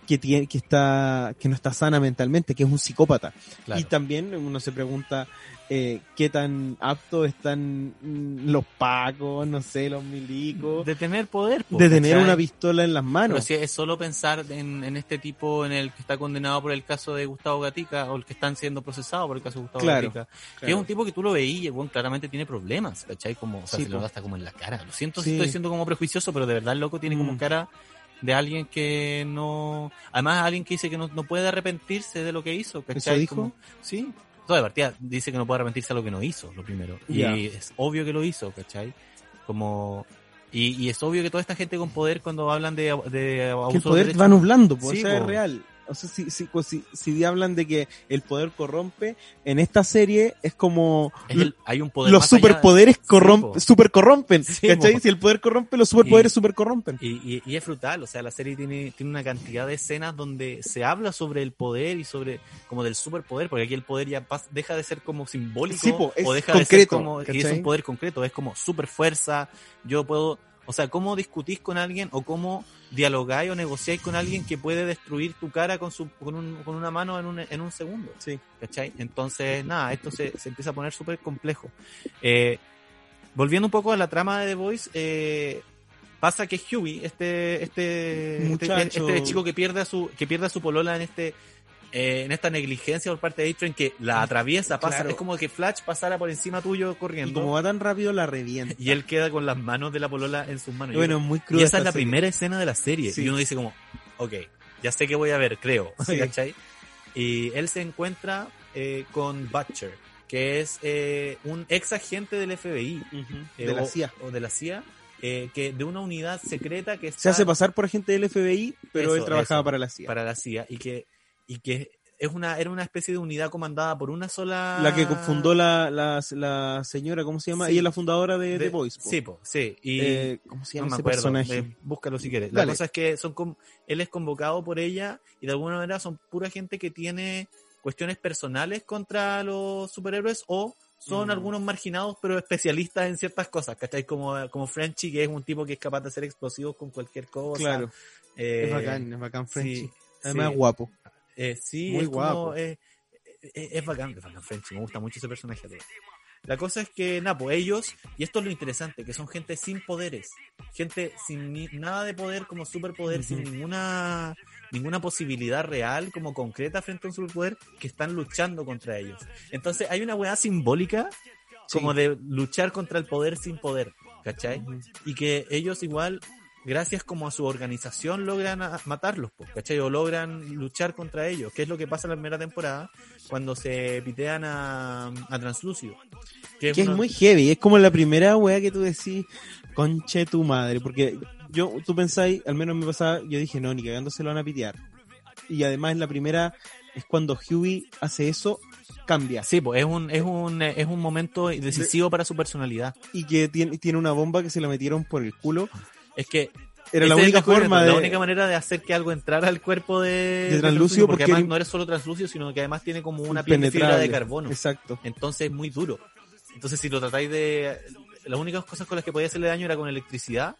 que tiene que está que no está sana mentalmente que es un psicópata Claro. y también uno se pregunta eh, qué tan aptos están mm, los pacos no sé los milicos de tener poder. po, de tener una pistola en las Pero manos si es solo pensar en, en este tipo en el que está condenado por el caso de Gustavo Gatica o el que están siendo procesados por el caso de Gustavo Claro, Gatica, que Claro. es un tipo que tú lo veías weón claramente tiene problemas, ¿cachai? Como, o sea, Sí, se lo da hasta como en la cara. Lo siento si estoy siendo como prejuicioso, pero de verdad el loco tiene como Mm. cara de alguien que no... Además, alguien que dice que no, no puede arrepentirse de lo que hizo, ¿cachai? ¿Eso dijo? Como- sí. Toda de partida dice que no puede arrepentirse de lo que no hizo, lo primero. Y es obvio que lo hizo, ¿cachai? Como... Y, y es obvio que toda esta gente con poder cuando hablan de, de abuso que el de poder derechos- va nublando, pues, Sí, po. real. O sea, si, si, pues, si, si hablan de que el poder corrompe, en esta serie es como es el- hay un poder los allá- superpoderes corrompen, super corrompen, Sí, ¿cachai? po. Si el poder corrompe, los superpoderes super corrompen. Y, y, y es brutal, o sea, la serie tiene, tiene una cantidad de escenas donde se habla sobre el poder y sobre como del superpoder, porque aquí el poder ya pas- deja de ser como simbólico Sí, po, o deja de ser como, y es un poder concreto, es como super fuerza, yo puedo, o sea, cómo discutís con alguien o cómo dialogáis o negociáis con alguien que puede destruir tu cara con, su, con, un- con una mano en un, en un segundo. Sí. ¿cachai? Entonces, nada, esto se, se empieza a poner súper complejo. Eh, volviendo un poco a la trama de The Voice, eh, pasa que Huey, este, este, este, este chico que pierde a su, que pierde a su polola en este, eh, en esta negligencia por parte de A-Train que la atraviesa, pasa, Claro. es como que Flash pasara por encima tuyo Y corriendo. como va tan rápido, la revienta. Y él queda con las manos de la polola en sus manos. bueno, muy y cruda. esa es la serie. primera escena de la serie. Sí. Y uno dice como, ok, ya sé que voy a ver, creo. Sí. ¿Cachai? Y él se encuentra eh, con Butcher, que es eh, un ex agente del FBI. Ujú, eh, de la o- CIA. O de la CIA. eh, que de una unidad secreta que está Se hace pasar por agente del FBI, pero Eso, él trabajaba eso. para la CIA. para la CIA y que, y que es una, era una especie de unidad comandada por una sola... La que fundó la, la, la señora, ¿cómo se llama? Sí. Ella es la fundadora de, de- The Voice. po. Sí, po, sí. Y, Eh, ¿Cómo se no llama me ese acuerdo, personaje? eh, búscalo si quieres. Dale. La cosa es que son com- él es convocado por ella y de alguna manera son pura gente que tiene cuestiones personales contra los superhéroes o son Mm. algunos marginados pero especialistas en ciertas cosas, ¿cachai? Como, como Frenchy, que es un tipo que es capaz de hacer explosivos con cualquier cosa. Claro, Eh, es bacán, es bacán Frenchy. sí, Además sí. es guapo. Eh, sí, Muy es como, guapo. eh, eh, es bacán, es bacán Frenchy, me gusta mucho ese personaje. tío. La cosa es que, nada, pues ellos, y esto es lo interesante, que son gente sin poderes, gente sin ni- nada de poder como superpoder, sin ninguna ninguna posibilidad real como concreta frente a un superpoder, que están luchando contra ellos. Entonces hay una weá simbólica como Sí. de luchar contra el poder sin poder, ¿cachai? y que ellos igual gracias como a su organización logran matarlos, ¿cachai? O logran luchar contra ellos, que es lo que pasa en la primera temporada cuando se pitean a, a Translucio. Que es uno- muy heavy, es como la primera weá que tú decís, conche tu madre, porque yo, tú pensáis, al menos me pasaba, yo dije, no, ni cagando se lo van a pitear. Y además la primera es cuando Huey hace eso, cambia. Sí, pues es un, es un, es un momento decisivo para su personalidad. Y que tiene, tiene una bomba que se la metieron por el culo. Es que Era la única forma de... La única manera de hacer que algo entrara al cuerpo de, De translúcido, porque, porque además era- no eres solo translúcido, sino que además tiene como una piel de fibra de carbono. Exacto. Entonces es muy duro. Entonces si lo tratáis de... Las únicas cosas con las que podía hacerle daño era con electricidad.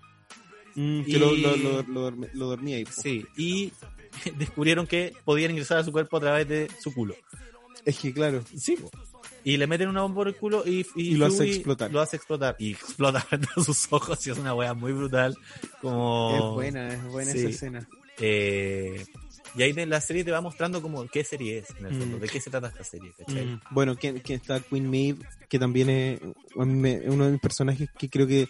Mm, que Y- lo, lo, lo, lo dorm- lo dormía ahí. Sí. Y descubrieron que podían ingresar a su cuerpo a través de su culo. Es que claro. Sí. Y le meten una bomba por el culo y, Y lo hace explotar. Lo hace explotar. Y explota frente a sus ojos y es una wea muy brutal. Como... Es buena, es buena Sí. esa escena. Eh, y ahí de la serie te va mostrando como qué serie es, en el fondo, Mm. de qué se trata esta serie, ¿cachai? Mm, Bueno, que, que está Queen Maeve, que también es uno de mis personajes que creo que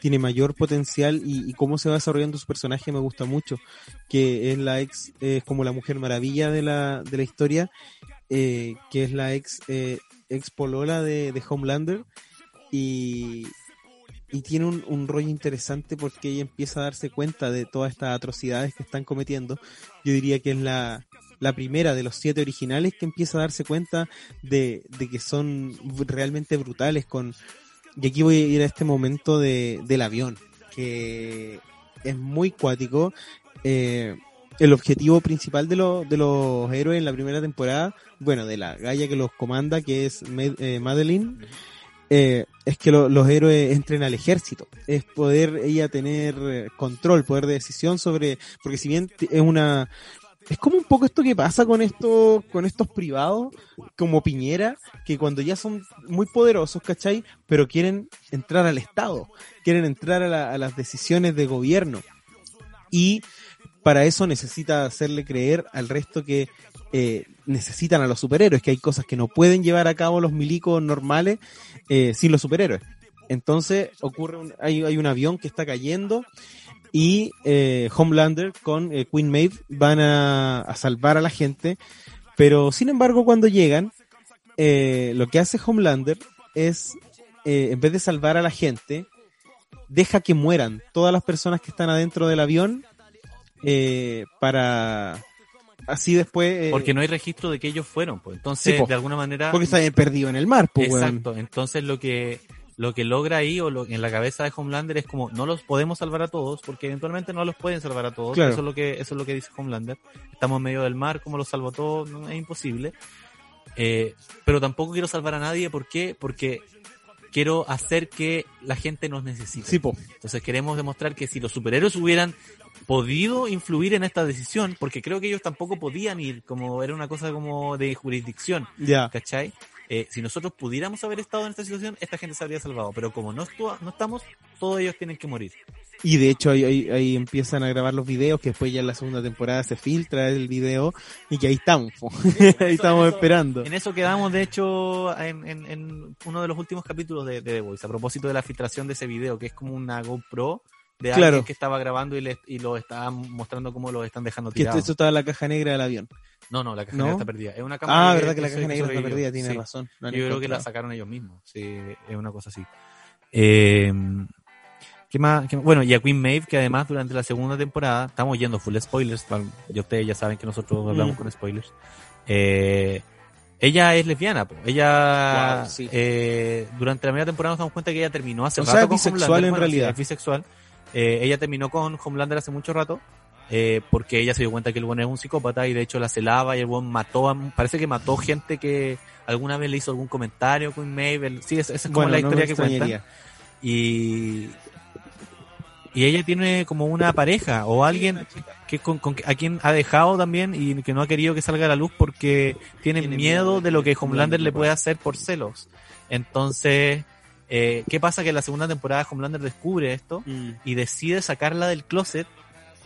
tiene mayor potencial y, y cómo se va desarrollando su personaje me gusta mucho, que es la ex, es como la mujer maravilla de la, de la historia, eh, que es la ex, eh, ex polola de, de Homelander y, y tiene un, un rollo interesante porque ella empieza a darse cuenta de todas estas atrocidades que están cometiendo. Yo diría que es la, la primera de los siete originales que empieza a darse cuenta de, de que son realmente brutales con... Y aquí voy a ir a este momento de, del avión, que es muy cuático. Eh, el objetivo principal de, los de los héroes en la primera temporada, bueno, de la galla que los comanda, que es eh, Madeline, eh, es que lo- los héroes entren al ejército. Es poder ella tener eh, control, poder de decisión sobre, porque si bien es una, es como un poco esto que pasa con estos, con estos privados, como Piñera, que cuando ya son muy poderosos, ¿cachai? Pero quieren entrar al Estado, quieren entrar a, la- a las decisiones de gobierno. Y para eso necesita hacerle creer al resto que eh, necesitan a los superhéroes, que hay cosas que no pueden llevar a cabo los milicos normales eh, sin los superhéroes. Entonces ocurre un, hay, hay un avión que está cayendo y eh, Homelander con eh, Queen Maeve van a, a salvar a la gente, pero sin embargo cuando llegan, eh, lo que hace Homelander es, en vez de salvar a la gente, deja que mueran todas las personas que están adentro del avión eh, para así después... eh, Porque no hay registro de que ellos fueron, pues. Entonces, Sí, po. de alguna manera... porque está perdido en el mar, pues, weón. Exacto. Entonces lo que lo que logra ahí o lo, en la cabeza de Homelander es como no los podemos salvar a todos porque eventualmente no los pueden salvar a todos. Claro. Eso es lo que eso es lo que dice Homelander. Estamos en medio del mar, ¿cómo los salvo a todos? No, es imposible. Eh, pero tampoco quiero salvar a nadie, ¿por qué? Porque quiero hacer que la gente nos necesite. Sí, po. Entonces queremos demostrar que si los superhéroes hubieran podido influir en esta decisión, porque creo que ellos tampoco podían ir, como era una cosa como de jurisdicción, Ya. ¿cachai? Eh, si nosotros pudiéramos haber estado en esta situación, esta gente se habría salvado, pero como no, no estamos, todos ellos tienen que morir. Y de hecho ahí, ahí, ahí empiezan a grabar los videos, que después ya en la segunda temporada se filtra el video y que ahí estamos, ahí estamos esperando. En eso quedamos, de hecho, en, en- en uno de los últimos capítulos de, de The Voice, a propósito de la filtración de ese video, que es como una GoPro de Claro. alguien que estaba grabando y, le, y lo estaba mostrando cómo lo están dejando Que tirado. esto, esto estaba en la caja negra del avión. No, no, la caja ¿No? negra está perdida. Es una cámara Ah, verdad que la caja negra está perdida, tiene Sí. razón. no Yo creo que la sacaron ellos mismos. Sí, es una cosa así. Eh, ¿qué más? qué más? Bueno, y a Queen Maeve, que además durante la segunda temporada, estamos yendo full spoilers, ya ustedes ya saben que nosotros hablamos Mm. con spoilers. Eh, ella es lesbiana, po. ella Wow, sí. eh, durante la primera temporada nos damos cuenta que ella terminó hace O rato sea, es con bisexual Homelander. en Bueno, sí, realidad. es bisexual. Eh, ella terminó con Homelander hace mucho rato. Eh, porque ella se dio cuenta que el buen es un psicópata y de hecho la celaba y el buen mató a, parece que mató gente que alguna vez le hizo algún comentario con Maeve, el- sí, esa esa es como Bueno, la historia que extrañaría. Y, y ella tiene como una pareja o alguien que con, con- a quien ha dejado también y que no ha querido que salga a la luz porque tiene, Tiene miedo miedo de lo que de que Homelander le puede hacer por celos. Entonces, eh, ¿qué pasa? Que en la segunda temporada Homelander descubre esto Mm, y decide sacarla del closet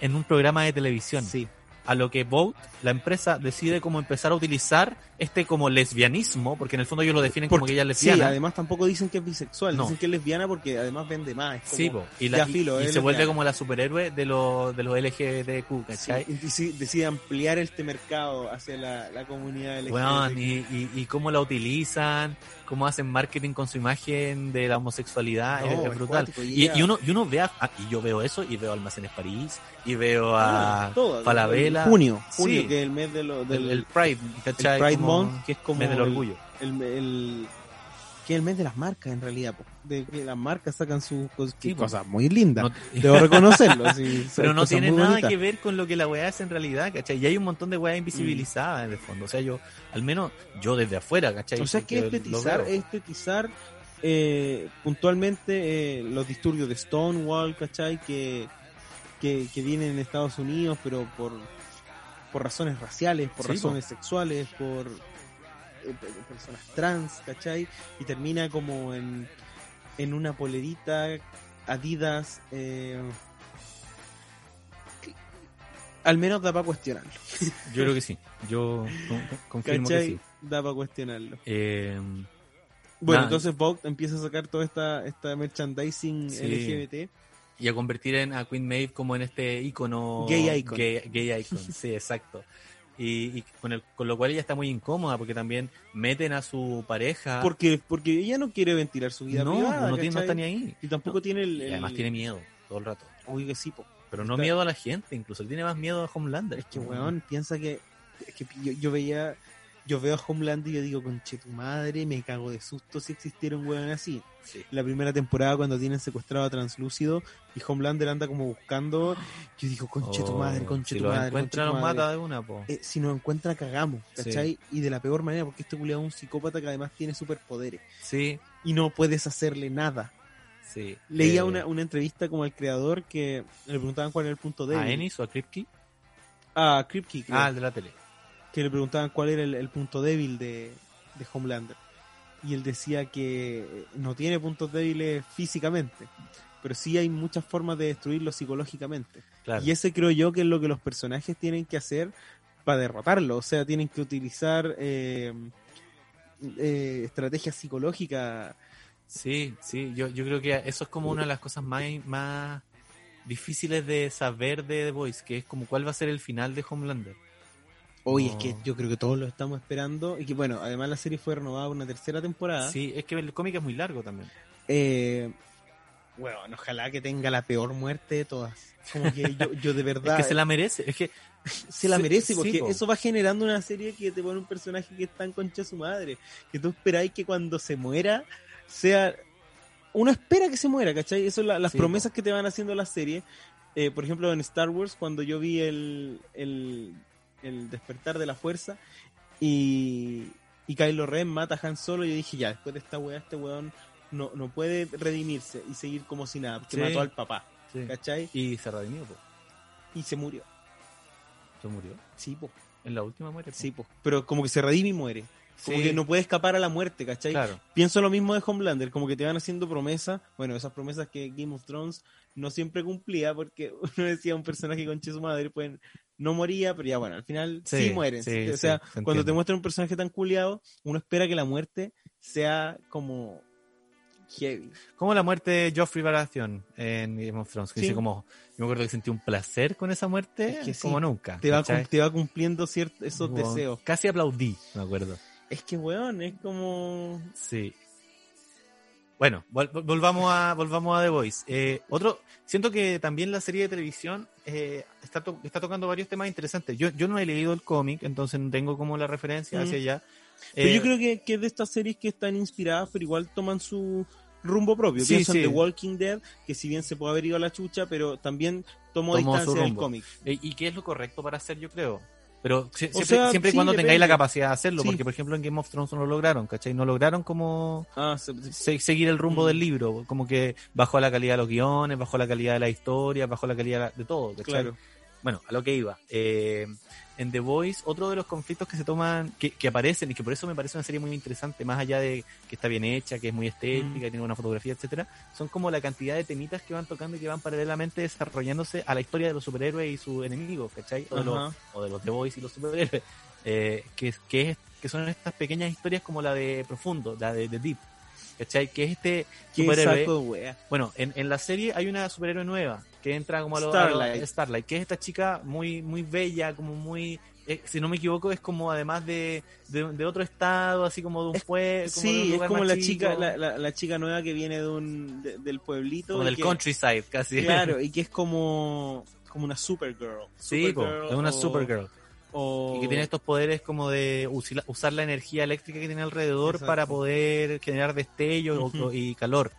en un programa de televisión. sí. A lo que Vogue, la empresa, decide como empezar a utilizar este como lesbianismo, porque en el fondo ellos lo definen como que ella es sí, lesbiana. además tampoco dicen que es bisexual, No. dicen que es lesbiana porque además vende más. como- Sí, po. y, la, y- filo, y es se vuelve como la superhéroe de los de los LGBTQ, Sí, ¿cachai? y sí, decide ampliar este mercado hacia la, la comunidad LGBT. Weón, y, y, y cómo la utilizan, cómo hacen marketing con su imagen de la homosexualidad, No, es, es brutal. cuático, Y, y y uno, y uno ve a- ah, y yo veo eso, y veo Almacenes París, y veo a Ah, Falabella. Junio, Sí. junio, que es el mes de lo- del el, el Pride, ¿cachai? el Pride Como Month, que es como mes del el- orgullo. el, el- que es el mes de las marcas en realidad, po, de que las marcas sacan sus cos- Sí, cosas muy lindas. No- Debo reconocerlo. sí, pero no tiene nada bonitas. que ver con lo que la weá es en realidad, ¿cachai? Y hay un montón de weá invisibilizadas en el fondo. O sea, yo, al menos yo desde afuera, ¿cachai? O sea, que estetizar, estetizar eh, puntualmente eh, los disturbios de Stonewall, ¿cachai? Que, que, que vienen en Estados Unidos, pero por, por razones raciales, por Sí, razones sexuales, por personas trans, ¿cachai? Y termina como en, en una polerita Adidas. eh, al menos da para cuestionarlo. Yo creo que sí. Yo con- con- confirmo que sí. Da para cuestionarlo. Eh, Bueno, entonces Vogue empieza a sacar toda esta, esta merchandising Sí. LGBT. y a convertir en, a Queen Maeve como en este icono Gay icon. gay, gay icon, sí exacto y, y con, el, con lo cual ella está muy incómoda porque también meten a su pareja Porque, porque ella no quiere ventilar su vida no, privada. no, tiene, no está ni ahí Y tampoco No. tiene el. y además tiene miedo todo el rato Uy, que sí, po. pero no Está- miedo a la gente incluso él tiene más miedo a Homelander Es que, weón, piensa que. Es que yo, yo veía. Yo veo a Homeland y yo digo, conche tu madre, me cago de susto si existiera un weón así. Sí. La primera temporada cuando tienen secuestrado a Translúcido y Homelander anda como buscando. Yo digo, conche tu Oh, madre, conche si tu madre. encuentra conche tu los madre". mata de una po Eh, si nos encuentra, cagamos, ¿cachai? Y de la peor manera, porque este culiado es un psicópata que además tiene superpoderes. sí Y no puedes hacerle nada. sí Leía Eh, una, una entrevista como al creador que le preguntaban cuál era el punto débil. a Ennis o a Kripke Ah, Kripke, creo, ah el de la tele que le preguntaban cuál era el, el punto débil de, de Homelander. Y él decía que no tiene puntos débiles físicamente, pero sí hay muchas formas de destruirlo psicológicamente. claro Y ese creo yo que es lo que los personajes tienen que hacer para derrotarlo. O sea, tienen que utilizar eh, eh, estrategias psicológicas. Sí, sí, yo, yo creo que eso es como una de las cosas más, más difíciles de saber de The Voice, que es como cuál va a ser el final de Homelander. Hoy es que yo creo que todos lo estamos esperando. Y que bueno, además la serie fue renovada una tercera temporada. Sí, es que el cómic es muy largo también. Eh, bueno, ojalá que tenga la peor muerte de todas. Como que yo, yo de Es verdad que se la merece, es que se la merece sí, porque po. eso va generando una serie que te pone un personaje que es tan concha su madre. Que tú esperáis que cuando se muera sea. Uno espera que se muera, ¿cachai? Eso es la- las Sí, promesas que te van haciendo las series. Eh, por ejemplo, en Star Wars, cuando yo vi el, el, el despertar de la fuerza y, y Kylo Ren mata a Han Solo, yo dije, ya, después de esta weá, este weón no, no puede redimirse y seguir como si nada, porque Sí. mató al papá, Sí. ¿cachai? Y se redimió, po. Y se murió. se murió. Sí, po. En la última muerte. po. Sí, po. Pero como que se redime y muere. Como Sí, que no puede escapar a la muerte, ¿cachai? Claro. Pienso lo mismo de Homelander, como que te van haciendo promesas, bueno, esas promesas que Game of Thrones no siempre cumplía, porque uno decía un personaje con su madre, pues no moría, pero ya bueno, al final sí, Sí, mueren. sí, o sea, se cuando te muestran un personaje tan culiado, uno espera que la muerte sea como heavy. Como la muerte de Joffrey Baratheon en Game of Thrones. Que Sí. dice como, yo me acuerdo que sentí un placer con esa muerte, Es que sí. como nunca. Te va, te va cumpliendo ciertos esos Como- deseos. Casi aplaudí, me acuerdo. Es que, weón, es como... Sí. Bueno, vol- vol- volvamos a volvamos a The Voice. Eh, otro, siento que también la serie de televisión eh, está, to- está tocando varios temas interesantes. Yo, yo no he leído el cómic, entonces no tengo como la referencia Mm. hacia allá. Pero Eh, yo creo que, que es de estas series que están inspiradas, pero igual toman su rumbo propio. Sí, Pienso sí. en The Walking Dead, que si bien se puede haber ido a la chucha, pero también tomó, Tomó distancia del cómic. eh, ¿Y qué es lo correcto para hacer, yo creo? Pero si- siempre, sea, siempre y sí, cuando depende. tengáis la capacidad de hacerlo, Sí. porque por ejemplo en Game of Thrones no lo lograron, ¿cachai? No lograron como Ah, se- se- se- seguir el rumbo Mm. del libro, como que bajó la calidad de los guiones, bajó la calidad de la historia, bajó la calidad de todo, ¿cachai? claro. Bueno, a lo que iba. Eh, en The Voice, otro de los conflictos que se toman, que, que aparecen y que por eso me parece una serie muy interesante, más allá de que está bien hecha, que es muy estética, Mm. que tiene una fotografía, etcétera, son como la cantidad de temitas que van tocando y que van paralelamente desarrollándose a la historia de los superhéroes y sus enemigos, ¿cachai? O de, los, o de los The Voice y los superhéroes. Eh, que, que, es, que son estas pequeñas historias como la de Profundo, la de Deep. ¿Cachai? Que es este superhéroe. saco. Bueno, en, en la serie hay una superhéroe nueva que entra como a lo, Starlight. a lo- Starlight, que es esta chica muy muy bella, como muy, eh, si no me equivoco, es como además de, de, de otro estado, así como de un pueblo. Sí, es como la chica, la, la- la chica nueva que viene de un de- del pueblito. como del que- countryside, casi. Claro, y que es como, como una Supergirl. Sí, Supergirl es una o- Supergirl. O... Y que tiene estos poderes como de usar la energía eléctrica que tiene alrededor Exacto. para poder generar destellos o- Ujú. y calor.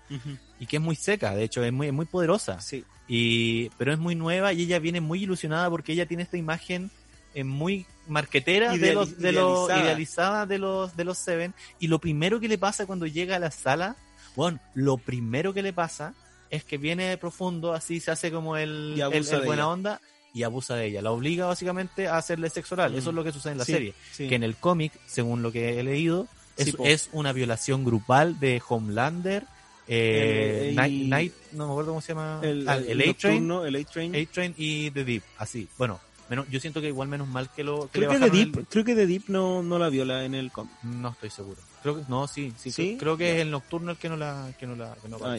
Y que es muy seca, de hecho, es muy, poderosa. Sí. Y, pero es muy nueva y ella viene muy ilusionada porque ella tiene esta imagen eh, muy marquetera de los, de los idealizada. idealizada de los de los Seven. Y lo primero que le pasa cuando llega a la sala, bueno, lo primero que le pasa es que viene profundo, así se hace como el, el, el de buena ella. onda y abusa de ella. La obliga básicamente a hacerle sexo oral. Mm. Eso es lo que sucede en la Sí, serie. sí. Que en el cómic, según lo que he leído, es, Sí, es una violación grupal de Homelander. Eh, El- Night, no me acuerdo cómo se llama. El, Ah, el el A-Train, A-Train. Y The Deep, así. Bueno, menos, yo siento que igual menos mal que lo que Creo le que, The Deep, creo que The Deep no, no la viola en el cómic. no estoy seguro. Creo que no, sí, sí, ¿Sí? Creo, creo que es el nocturno el que no la que no la que no Ah.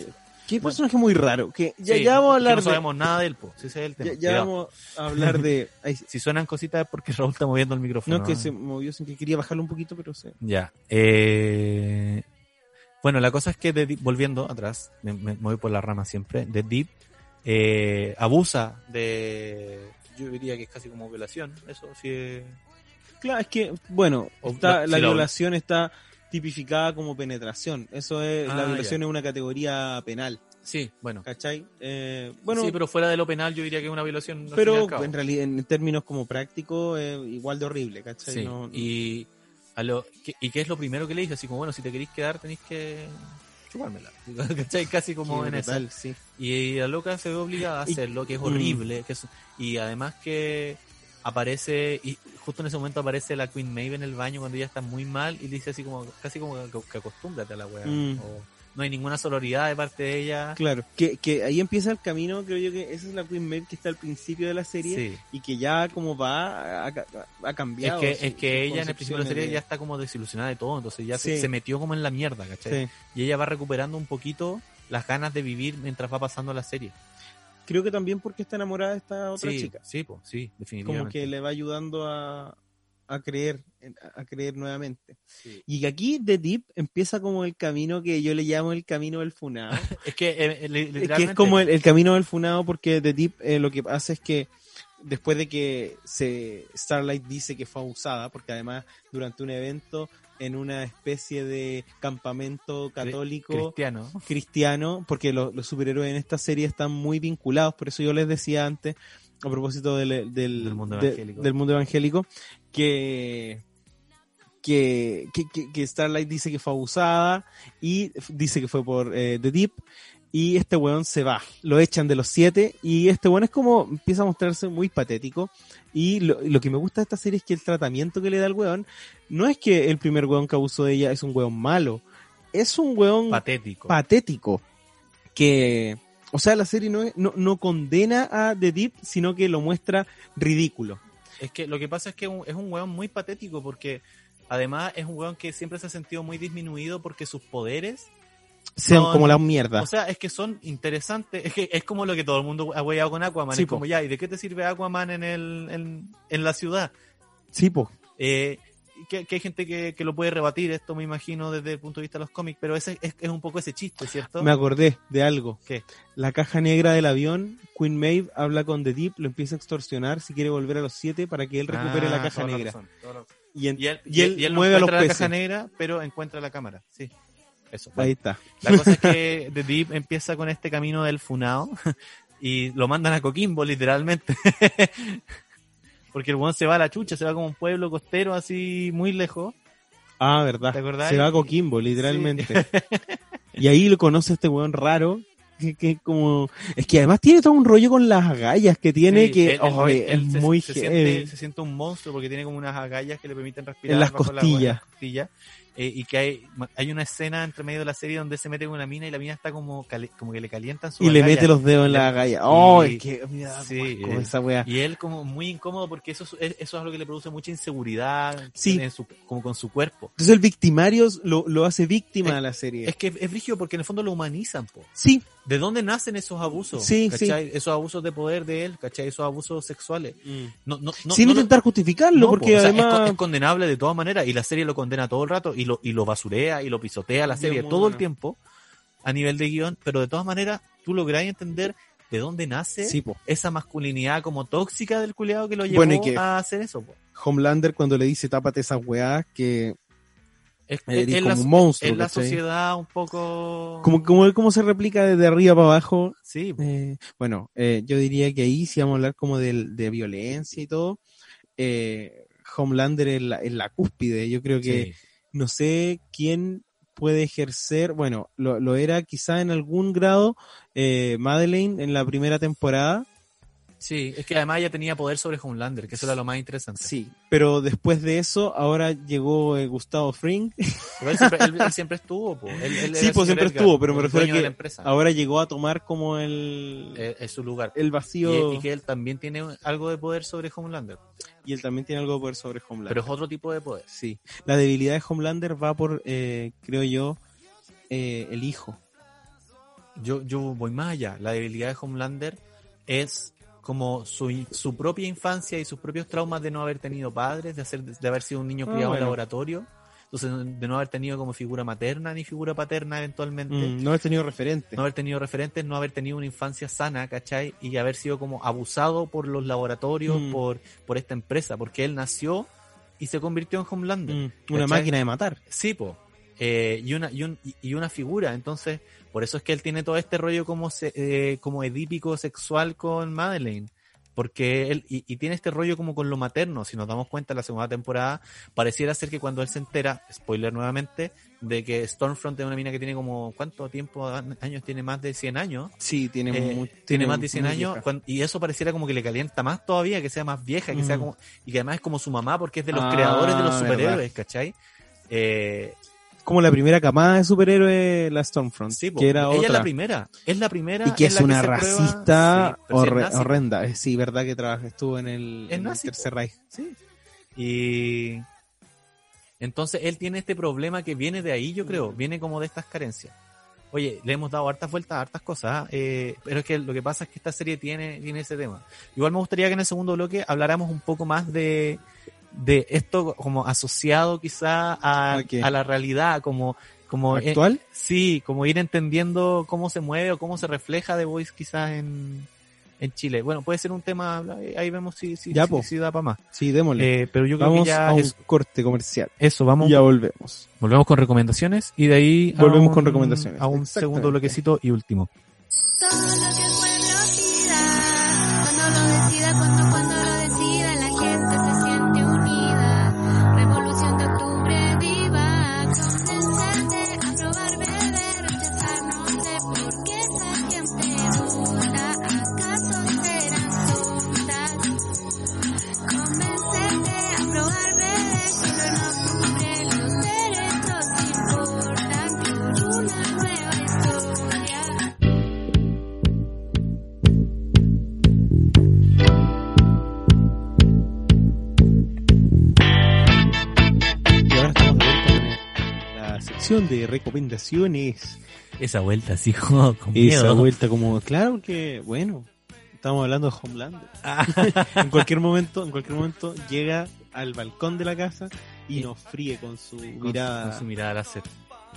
Qué Bueno. personaje muy raro. Que ya, Sí, ya vamos a hablar no de. sabemos nada del po, sí, ese es el tema. Ya, vamos a hablar de. ay, Si suenan cositas es porque Raúl está moviendo el micrófono. no, que se movió sin que quería bajarlo un poquito, pero se. Ya. Eh... Bueno, la cosa es que The Deep, volviendo atrás, me, me voy por la rama siempre, The Deep eh, abusa de... Yo diría que es casi como violación, eso sí es... Claro, es que, bueno, está, la- sí, la- violación está tipificada como penetración. Eso es, Ah, la violación ya. es una categoría penal, Sí, bueno. ¿cachai? Eh, bueno, sí, pero fuera de lo penal yo diría que es una violación. y pero en realidad, en términos como prácticos, es igual de horrible, ¿cachai? Sí, No- y, a lo, que- ¿y qué es lo primero que le dije? Así como, bueno, si te queréis quedar tenéis que chupármela. ¿Cachai? Casi como sí, en eso. sí. Y la loca se ve obligada a Y- hacerlo, que es Mm. horrible. Que es- y además que aparece, y justo en ese momento aparece la Queen Maeve en el baño cuando ella está muy mal y dice así como, casi como que, que acostúmbrate a la weá. Mm. O no hay ninguna sororidad de parte de ella. Claro, que, que ahí empieza el camino, creo yo que esa es la Queen Maeve que está al principio de la serie Sí. y que ya como va, ha, ha Es cambiado. que, es que ella en el principio de la serie ya está como desilusionada de todo, entonces ya se, metió como en la mierda, ¿cachai? Sí. Y ella va recuperando un poquito las ganas de vivir mientras va pasando la serie. Creo que también porque está enamorada de esta otra sí, chica. Sí, po, sí, definitivamente. como que le va ayudando a, a creer a creer nuevamente Sí. y que aquí The Deep empieza como el camino que yo le llamo el camino del funado Es que, eh, eh, que literalmente... es como el, el camino del funado porque The Deep eh, lo que hace es que después de que se Starlight dice que fue abusada porque además durante un evento en una especie de campamento católico cristiano. cristiano, porque lo- los superhéroes en esta serie están muy vinculados, por eso yo les decía antes, a propósito del, del, Del mundo de- evangélico. del mundo evangélico, que, que, que, Starlight dice que fue abusada y dice que fue por eh, The Deep. Y este weón se va, lo echan de los siete y este weón es como, empieza a mostrarse muy patético y lo, lo que me gusta de esta serie es que el tratamiento que le da al weón no es que el primer weón que abusó de ella es un weón malo, es un weón Patético. patético que o sea la serie no, es- no, no condena a The Deep sino que lo muestra ridículo Es que lo que pasa es que es un weón muy patético porque además es un weón que siempre se ha sentido muy disminuido porque sus poderes, sean No, como la mierda o sea, es que son interesantes. Es que es como lo que todo el mundo ha hueado con Aquaman. Sí, es como ya, ¿y de qué te sirve Aquaman en, el, en, en la ciudad? sí po Eh, que, que hay gente que, que lo puede rebatir, esto me imagino desde el punto de vista de los cómics, pero ese es, es un poco ese chiste, ¿cierto? me acordé de algo ¿Qué? la caja negra del avión Queen Maeve habla con The Deep lo empieza a extorsionar si quiere volver a los siete para que él recupere Ah, la caja negra la razón. y, en- Y él, y él y él no mueve a los la peces caja negra, pero encuentra la cámara. Sí. Eso. ahí está La cosa es que The Deep empieza con este camino del funao y lo mandan a Coquimbo, literalmente. Porque el weón se va a la chucha, se va como un pueblo costero así muy lejos. ah verdad ¿Te acordás? se va a Coquimbo literalmente y ahí lo conoce este weón raro que, que como es que además tiene todo un rollo con las agallas que tiene Sí, que él- él- oh, él- es él muy se, siente, se siente un monstruo porque tiene como unas agallas que le permiten respirar En las bajo la- costillas. en las costillas. Eh, y que hay, hay una escena entre medio de la serie donde se mete con una mina y la mina está como, como que le calientan su y le mete los dedos en la agalla. Oh, y- es que da sí, eh, esa wea. Y él como muy incómodo porque eso es, eso es algo que le produce mucha inseguridad Sí. en su- como con su cuerpo. Entonces el victimario lo, lo hace víctima Es- a la serie. Es que es brígido porque en el fondo lo humanizan, po. sí, ¿De dónde nacen esos abusos? Sí, ¿Cachai? Esos abusos de poder de él, ¿cachai? Esos abusos sexuales. No, no, no, sin no lo- intentar justificarlo, no, po, porque o sea, es, además... con- es condenable de todas maneras y la serie lo condena todo el rato y lo, y lo basurea y lo pisotea la serie todo el tiempo a nivel de guion, pero de todas maneras tú lográs entender de dónde nace Sí, esa masculinidad como tóxica del culiado que lo llevó Bueno, y que- a hacer eso. po. Homelander cuando le dice tápate esas weás que Es, Eres es como la, un monstruo, es la ¿cachai? sociedad un poco... como, como, como se replica desde arriba para abajo. Sí. Eh, bueno, eh, yo diría que ahí si vamos a hablar como del- de, violencia y todo, eh, Homelander es la, cúspide. Yo creo que Sí. no sé quién puede ejercer, bueno, lo, lo era quizá en algún grado eh, Madeleine en la primera temporada, Sí, es que además ella tenía poder sobre Homelander, que eso era lo más interesante. sí, pero después de eso ahora llegó eh, Gustavo Fring, Pero él siempre, él- él siempre estuvo, po. Él- Sí, pues, siempre Edgar, estuvo, pero me refiero a que la empresa. ahora llegó a tomar como el, Eh, es su lugar. el Y, vacío y que él también tiene algo de poder sobre Homelander. y él también tiene algo de poder sobre Homelander. Pero es otro tipo de poder. Sí, la debilidad de Homelander va por, eh, creo yo, eh, el hijo. Yo, yo voy más allá. La debilidad de Homelander es como su, su propia infancia y sus propios traumas de no haber tenido padres, de, hacer, de haber sido un niño Ah, criado en bueno. laboratorio. Entonces, de no haber tenido como figura materna ni figura paterna eventualmente. Mm, no haber tenido referente. no haber tenido referentes, no haber tenido una infancia sana, ¿cachai? Y haber sido como abusado por los laboratorios, Mm. por, por esta empresa, porque él nació y se convirtió en Homelander. Mm, una máquina de matar. Sí, po. Eh, y, una, y, un- y- una figura, entonces, por eso es que él tiene todo este rollo como, se- eh, como edípico sexual con Madeleine. Porque él, y, y tiene este rollo como con lo materno, si nos damos cuenta en la segunda temporada, pareciera ser que cuando él se entera, spoiler nuevamente, de que Stormfront es una mina que tiene como, ¿cuánto tiempo, años? Tiene más de 100 años. Sí, tiene, Eh, mu- tiene más de 100 muy años y eso pareciera como que le calienta más todavía, que sea más vieja, que sea Mm. como, y que además es como su mamá porque es de los Ah, creadores de los verdad. superhéroes, ¿cachai? Eh, Como la primera camada de superhéroes, la Stormfront. sí, que era ella es la otra. primera, es la primera. Y que es una racista sí horre- horrenda. Eh, Sí, verdad que trabaja, estuvo en el, en el Tercer. Reich. Sí. Y entonces él tiene este problema que viene de ahí, yo creo, viene como de estas carencias. Oye, le hemos dado hartas vueltas a hartas cosas, eh, pero es que lo que pasa es que esta serie tiene, tiene ese tema. Igual me gustaría que en el segundo bloque habláramos un poco más de, de esto como asociado quizá a, ¿A la realidad, como, como eh, ¿Actual? sí, como ir entendiendo cómo se mueve o cómo se refleja The Voice quizás en, en Chile. Bueno, puede ser un tema, ahí vemos si, si, Ya, si- da para más. Sí, démosle. Eh, pero yo creo Vamos que ya a un es- corte comercial. eso, vamos. Ya volvemos. Volvemos con recomendaciones y de ahí Volvemos un- con recomendaciones. A un segundo bloquecito y último. De recomendaciones. Esa vuelta, sí, con Esa vuelta como, claro que, bueno, estamos hablando de Homelander. en cualquier momento, en cualquier momento llega al balcón de la casa y nos fríe con su Con, mirada, con su mirada láser.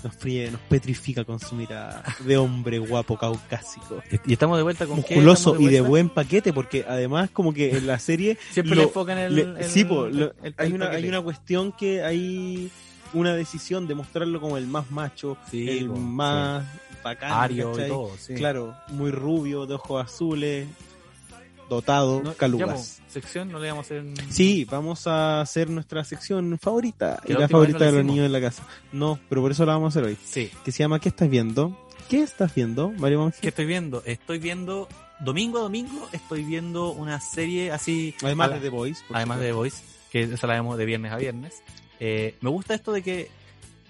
nos fríe, nos petrifica con su mirada de hombre guapo caucásico. Y estamos de vuelta con qué? musculoso ¿Estamos y de buen paquete porque además como que en la serie Siempre lo- le enfocan el, le- el- sí po, lo- el- hay una hay una cuestión que hay una decisión de mostrarlo como el más macho Sí, el po, más bacán Ario y todo, sí. claro muy rubio de ojos azules dotado No, ya, calugas po, sección, no le vamos a hacer. Sí, vamos a hacer nuestra sección favorita y la favorita no de los niños de la casa. No, pero por eso la vamos a hacer hoy. Sí. Que se llama ¿Qué estás viendo? ¿Qué estás viendo, Mario Monge? ¿Qué estoy viendo? Estoy viendo. Domingo a domingo estoy viendo una serie así. Además la- de The Voice. además de The. Voice, que esa la vemos de viernes a viernes. Eh, me gusta esto de que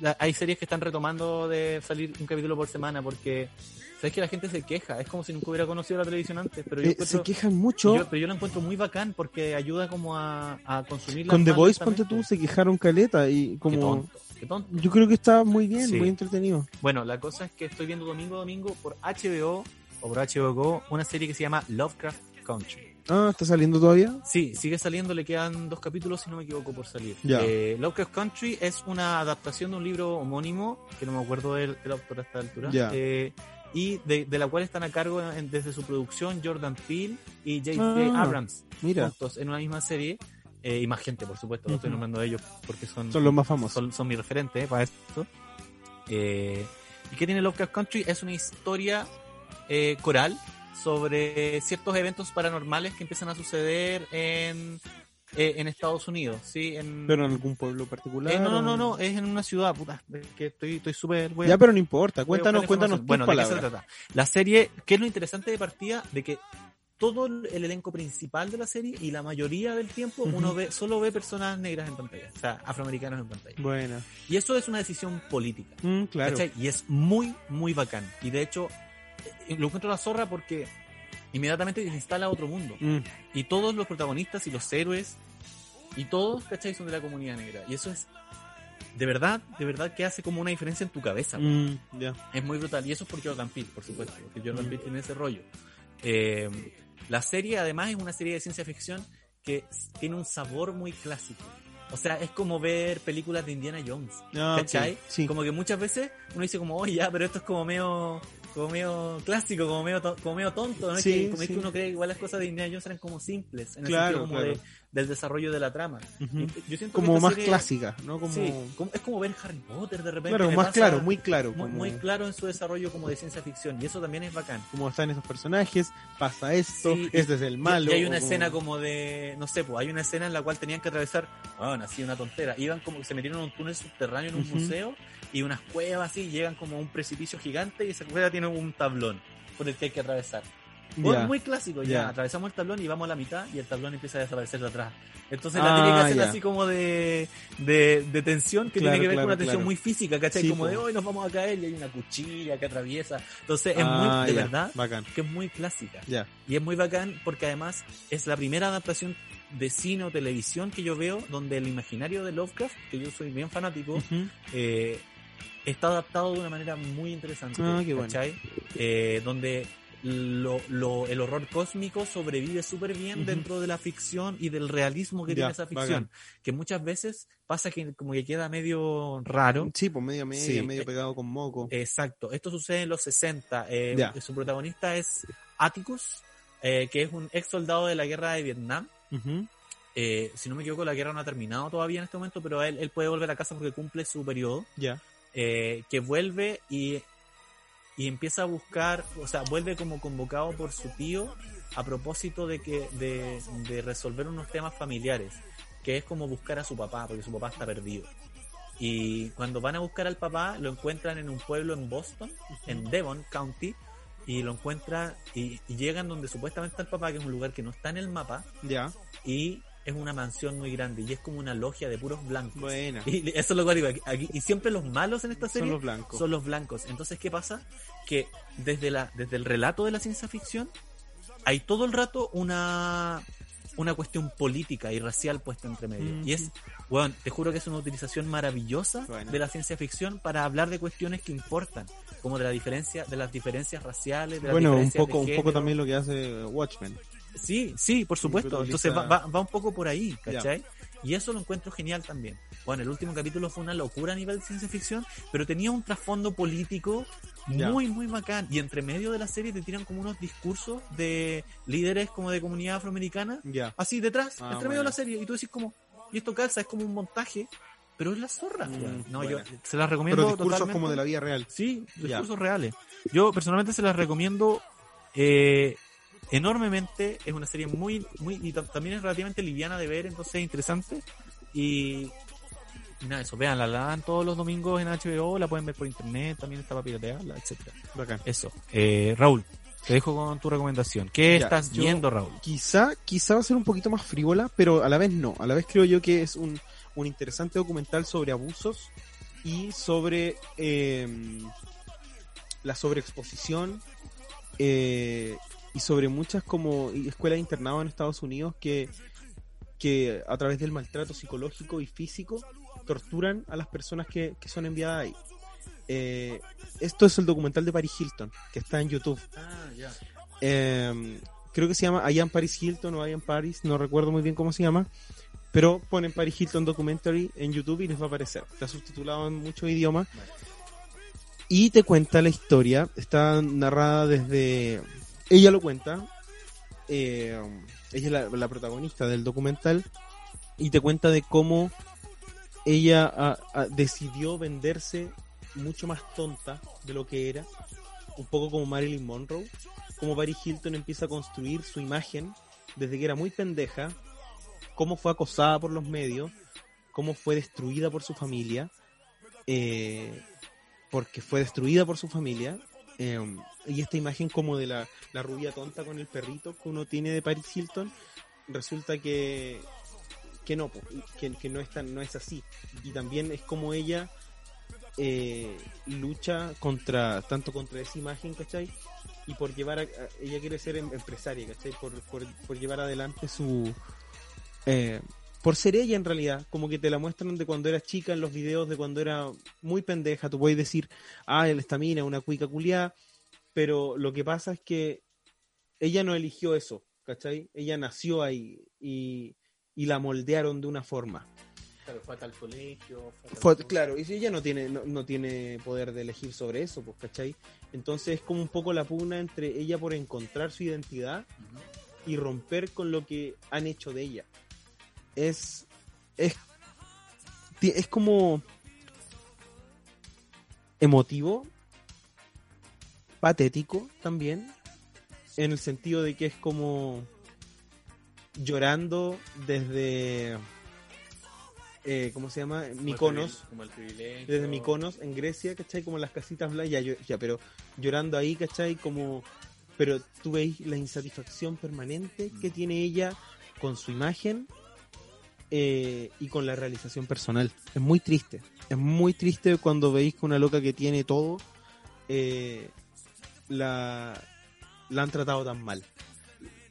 la- hay series que están retomando de salir un capítulo por semana porque sabes que la gente se queja, es como si nunca hubiera conocido la televisión antes, pero yo, Eh, se quejan mucho. yo- pero yo la encuentro muy bacán porque ayuda como a, a consumir Con The Voice, ponte tú, se quejaron caleta y Qué como... tonto, qué tonto. Yo creo que está muy bien, Sí. muy entretenido. Bueno, la cosa es que estoy viendo domingo a domingo por HBO o por HBO Go una serie que se llama Lovecraft Country. Ah, ¿está saliendo todavía? Sí, sigue saliendo, le quedan dos capítulos, si no me equivoco, por salir. Ya. Eh, Lovecraft Country es una adaptación de un libro homónimo, que no me acuerdo del, del autor a esta altura, Ya. eh, y de, de la cual están a cargo en- desde su producción Jordan Peele y J.J. Ah, Abrams, Mira, juntos en una misma serie. Eh, y más gente, por supuesto, no estoy Ujú. nombrando a ellos porque son, son los más famosos. son, son mi referente eh, para esto. Eh, ¿Y qué tiene Lovecraft Country? Es una historia eh, coral sobre ciertos eventos paranormales que empiezan a suceder en, eh, en Estados Unidos, ¿sí? En, Pero en algún pueblo particular. eh, no, no, no, no, es en una ciudad, puta, que estoy estoy súper... Ya, pero no importa. Cuéntanos, cuéntanos tus Bueno, ¿de qué se palabras. trata? La serie, ¿qué es lo interesante de partida? De que todo el elenco principal de la serie y la mayoría del tiempo uno ve solo ve personas negras en pantalla, o sea, afroamericanos en pantalla. Buena. Y eso es una decisión política. Mm, claro. ¿cachai? Y es muy, muy bacán. Y de hecho, lo encuentro la zorra porque inmediatamente se instala otro mundo. Mm, Y todos los protagonistas y los héroes y todos, ¿cachai? Son de la comunidad negra. Y eso es, de verdad, de verdad que hace como una diferencia en tu cabeza. mm, ya. Es muy brutal. Y eso es por Jordan Peele, por supuesto. Porque Jordan Mm. Peele tiene ese rollo. Eh, la serie, además, es una serie de ciencia ficción que tiene un sabor muy clásico. O sea, es como ver películas de Indiana Jones. Ah. ¿Cachai? Sí. Como que muchas veces uno dice como, oye, ya, pero esto es como medio, como medio clásico, como medio, como medio tonto, ¿no? Es que, como es sí. que uno cree que igual las cosas de Indiana Jones eran como simples, en el Claro, sentido como claro. de, del desarrollo de la trama. Ujú. Y yo siento que Como más serie- clásica, ¿no? Como... Sí, como- es como ver Harry Potter de repente. Claro, más pasa claro, muy claro. muy, como, muy claro en su desarrollo como de ciencia ficción, y eso también es bacán. como están esos personajes, pasa esto, este es el malo. y hay una como- escena como de, no sé, pues hay una escena en la cual tenían que atravesar, bueno, así una tontera, iban como que se metieron en un túnel subterráneo en un museo y unas cuevas así, llegan como a un precipicio gigante y esa cueva tiene un tablón por el que hay que atravesar. Ya. muy clásico, ya. Ya. Atravesamos el tablón y vamos a la mitad y el tablón empieza a desaparecer de atrás. Entonces Ah, la tiene que hacer ya. así como de, de, de tensión que Claro, tiene que ver claro, con una tensión claro. muy física, ¿cachai? Sí, como po. de hoy nos vamos a caer y hay una cuchilla que atraviesa. Entonces es Ah, muy, de verdad, Bacán. que es muy clásica. Ya. Y es muy bacán porque además es la primera adaptación de cine o televisión que yo veo donde el imaginario de Lovecraft, que yo soy bien fanático, Ujú. eh, está adaptado de una manera muy interesante. Ah, qué bueno. ¿cachai? Eh, donde lo, lo- el horror cósmico sobrevive súper bien dentro de la ficción y del realismo que Ya, tiene esa ficción. Que muchas veces pasa que como que queda medio raro. Sí, pues medio medio, Sí. medio pegado con moco. Exacto. Esto sucede en los 60. Eh. Su protagonista es Atticus, eh, que es un ex soldado de la guerra de Vietnam. Eh, si no me equivoco, la guerra no ha terminado todavía en este momento, pero él, él puede volver a casa porque cumple su periodo. Ya. Eh, que vuelve y, y empieza a buscar, o sea, vuelve como convocado por su tío a propósito de que de, de resolver unos temas familiares, que es como buscar a su papá, porque su papá está perdido. Y cuando van a buscar al papá, lo encuentran en un pueblo en Boston, en Devon County, y lo encuentran y, y llegan donde supuestamente está el papá, que es un lugar que no está en el mapa, Ya. y es una mansión muy grande, y es como una logia de puros blancos. Buena. Y eso es lo que digo aquí, aquí- y siempre los malos en esta Son serie los blancos. son los blancos. Entonces, ¿qué pasa? Que desde, la, desde el relato de la ciencia ficción hay todo el rato una, una cuestión política y racial puesta entre medio. Y es, bueno, te juro que es una utilización maravillosa Bueno. de la ciencia ficción para hablar de cuestiones que importan, como de la diferencia, de las diferencias raciales, de las Bueno, un diferencias poco, de un poco también lo que hace Watchmen. Sí, sí, por supuesto. Entonces va, va, va un poco por ahí, ¿cachai? Y eso lo encuentro genial también. Bueno, el último capítulo fue una locura a nivel de ciencia ficción, pero tenía un trasfondo político muy, muy bacán. Y entre medio de la serie te tiran como unos discursos de líderes como de comunidad afroamericana, Ya. así detrás, Ah, entre medio de la serie. Y tú decís como, y esto calza, es como un montaje, pero es la zorra. Mm, no, yo se las recomiendo Pero discursos totalmente. como de la vida real. Sí, discursos reales. Yo personalmente se las recomiendo eh, enormemente. Es una serie muy, muy, y ta- también es relativamente liviana de ver, entonces es interesante. Y, y nada, eso, vean, la dan todos los domingos en HBO, la pueden ver por internet, también está para piratearla, etcétera. Bacán. Eso. Eh, Raúl, te dejo con tu recomendación. ¿Qué Ya, estás viendo, Raúl? Quizá, quizá va a ser un poquito más frívola, pero a la vez no. A la vez creo yo que es un, un interesante documental sobre abusos y sobre eh, la sobreexposición eh, y sobre muchas como escuelas de internado en Estados Unidos que, que a través del maltrato psicológico y físico torturan a las personas que, que son enviadas ahí. Eh, esto es el documental de Paris Hilton, que está en YouTube. Ah. Eh, creo que se llama I am Paris Hilton o I am Paris, no recuerdo muy bien cómo se llama, pero ponen Paris Hilton Documentary en YouTube y les va a aparecer. Está subtitulado en muchos idiomas. Y te cuenta la historia, está narrada desde... Ella lo cuenta, eh, ella es la, protagonista del documental, y te cuenta de cómo ella ah, ah, decidió venderse mucho más tonta de lo que era, un poco como Marilyn Monroe, como Paris Hilton empieza a construir su imagen desde que era muy pendeja, cómo fue acosada por los medios, cómo fue destruida por su familia, eh, porque fue destruida por su familia, eh, y esta imagen como de la, la rubia tonta con el perrito que uno tiene de Paris Hilton, resulta que, que no, que, que no, es tan- no es así. Y también es como ella eh, lucha contra, tanto contra esa imagen, ¿cachai? Y por llevar a- ella quiere ser em- empresaria, ¿cachai? Por, por, por llevar adelante su... eh, por ser ella en realidad, como que te la muestran de cuando era chica en los videos, de cuando era muy pendeja, tú puedes decir, ah, el estamina, una cuica culiada, pero lo que pasa es que ella no eligió eso, ¿cachai? Ella nació ahí y, y la moldearon de una forma. Claro, fue a tal colegio. Fue- claro, y si ella no tiene, no, no tiene poder de elegir sobre eso, pues, ¿cachai? Entonces es como un poco la pugna entre ella por encontrar su identidad y romper con lo que han hecho de ella. Es, es, es como emotivo, patético también, en el sentido de que es como llorando desde, eh, ¿cómo se llama? Miconos Como el privilegio. desde Mykonos en Grecia, ¿cachai? Como las casitas blancas, ya, ya, pero llorando ahí, ¿cachai? Como, pero tú veis la insatisfacción permanente que tiene ella con su imagen eh, y con la realización personal. Es muy triste, es muy triste cuando veis que una loca que tiene todo eh, la, la han tratado tan mal.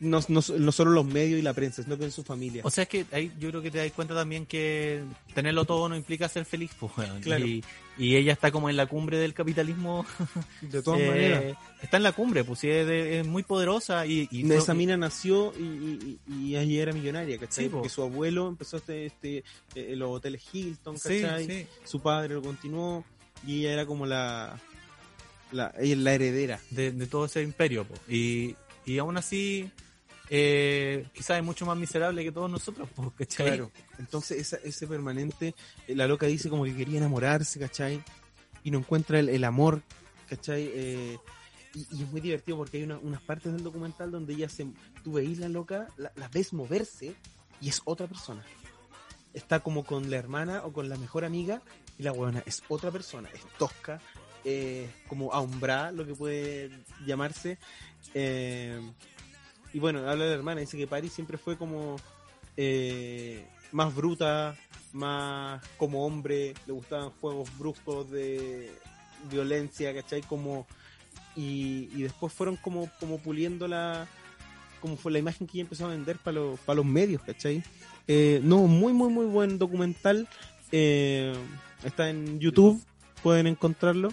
No, no, no solo los medios y la prensa, sino que en su familia. O sea, es que ahí yo creo que te das cuenta también que tenerlo todo no implica ser feliz, pues. Claro. Y, y ella está como en la cumbre del capitalismo. de todas eh, maneras. Está en la cumbre, pues, sí, es, de- es muy poderosa y... y esa mina nació y, y, y- era millonaria, ¿cachai? Sí, po. Porque su abuelo empezó este, este eh, los hoteles Hilton, ¿cachai? sí. Su padre lo continuó y ella era como la la, la heredera. de, de todo ese imperio. po. Y, y aún así, eh, quizás es mucho más miserable que todos nosotros, ¿cachai? Claro. Entonces esa, ese permanente, eh, la loca dice como que quería enamorarse, ¿cachai? Y no encuentra el, el amor, ¿cachai? Eh, y, y es muy divertido porque hay una- unas partes del documental donde ella se, tú veis la loca, la, ves moverse y es otra persona. Está como con la hermana o con la mejor amiga y la buena es otra persona, es tosca, eh, como ahumbrada, lo que puede llamarse. Eh, y bueno, habla de la hermana, dice que Paris siempre fue como eh, más bruta, más como hombre, le gustaban juegos bruscos de violencia, ¿cachai? Como, y, después fueron como, como puliendo la, como fue la imagen que ella empezó a vender para los, para los medios, ¿cachai? Eh, no, muy, muy, muy buen documental. eh, está en YouTube, pueden encontrarlo.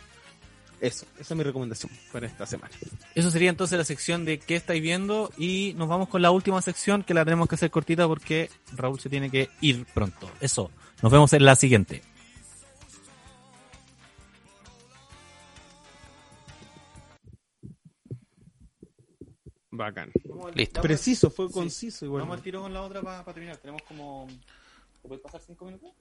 Eso, esa es mi recomendación para esta semana. Eso sería entonces la sección de qué estáis viendo y nos vamos con la última sección que la tenemos que hacer cortita porque Raúl se tiene que ir pronto. Eso, nos vemos en la siguiente. Bacán. Listo. Preciso, fue Sí. conciso igual. Vamos al tiro con la otra para terminar. Tenemos como... ¿Puedes pasar cinco minutos?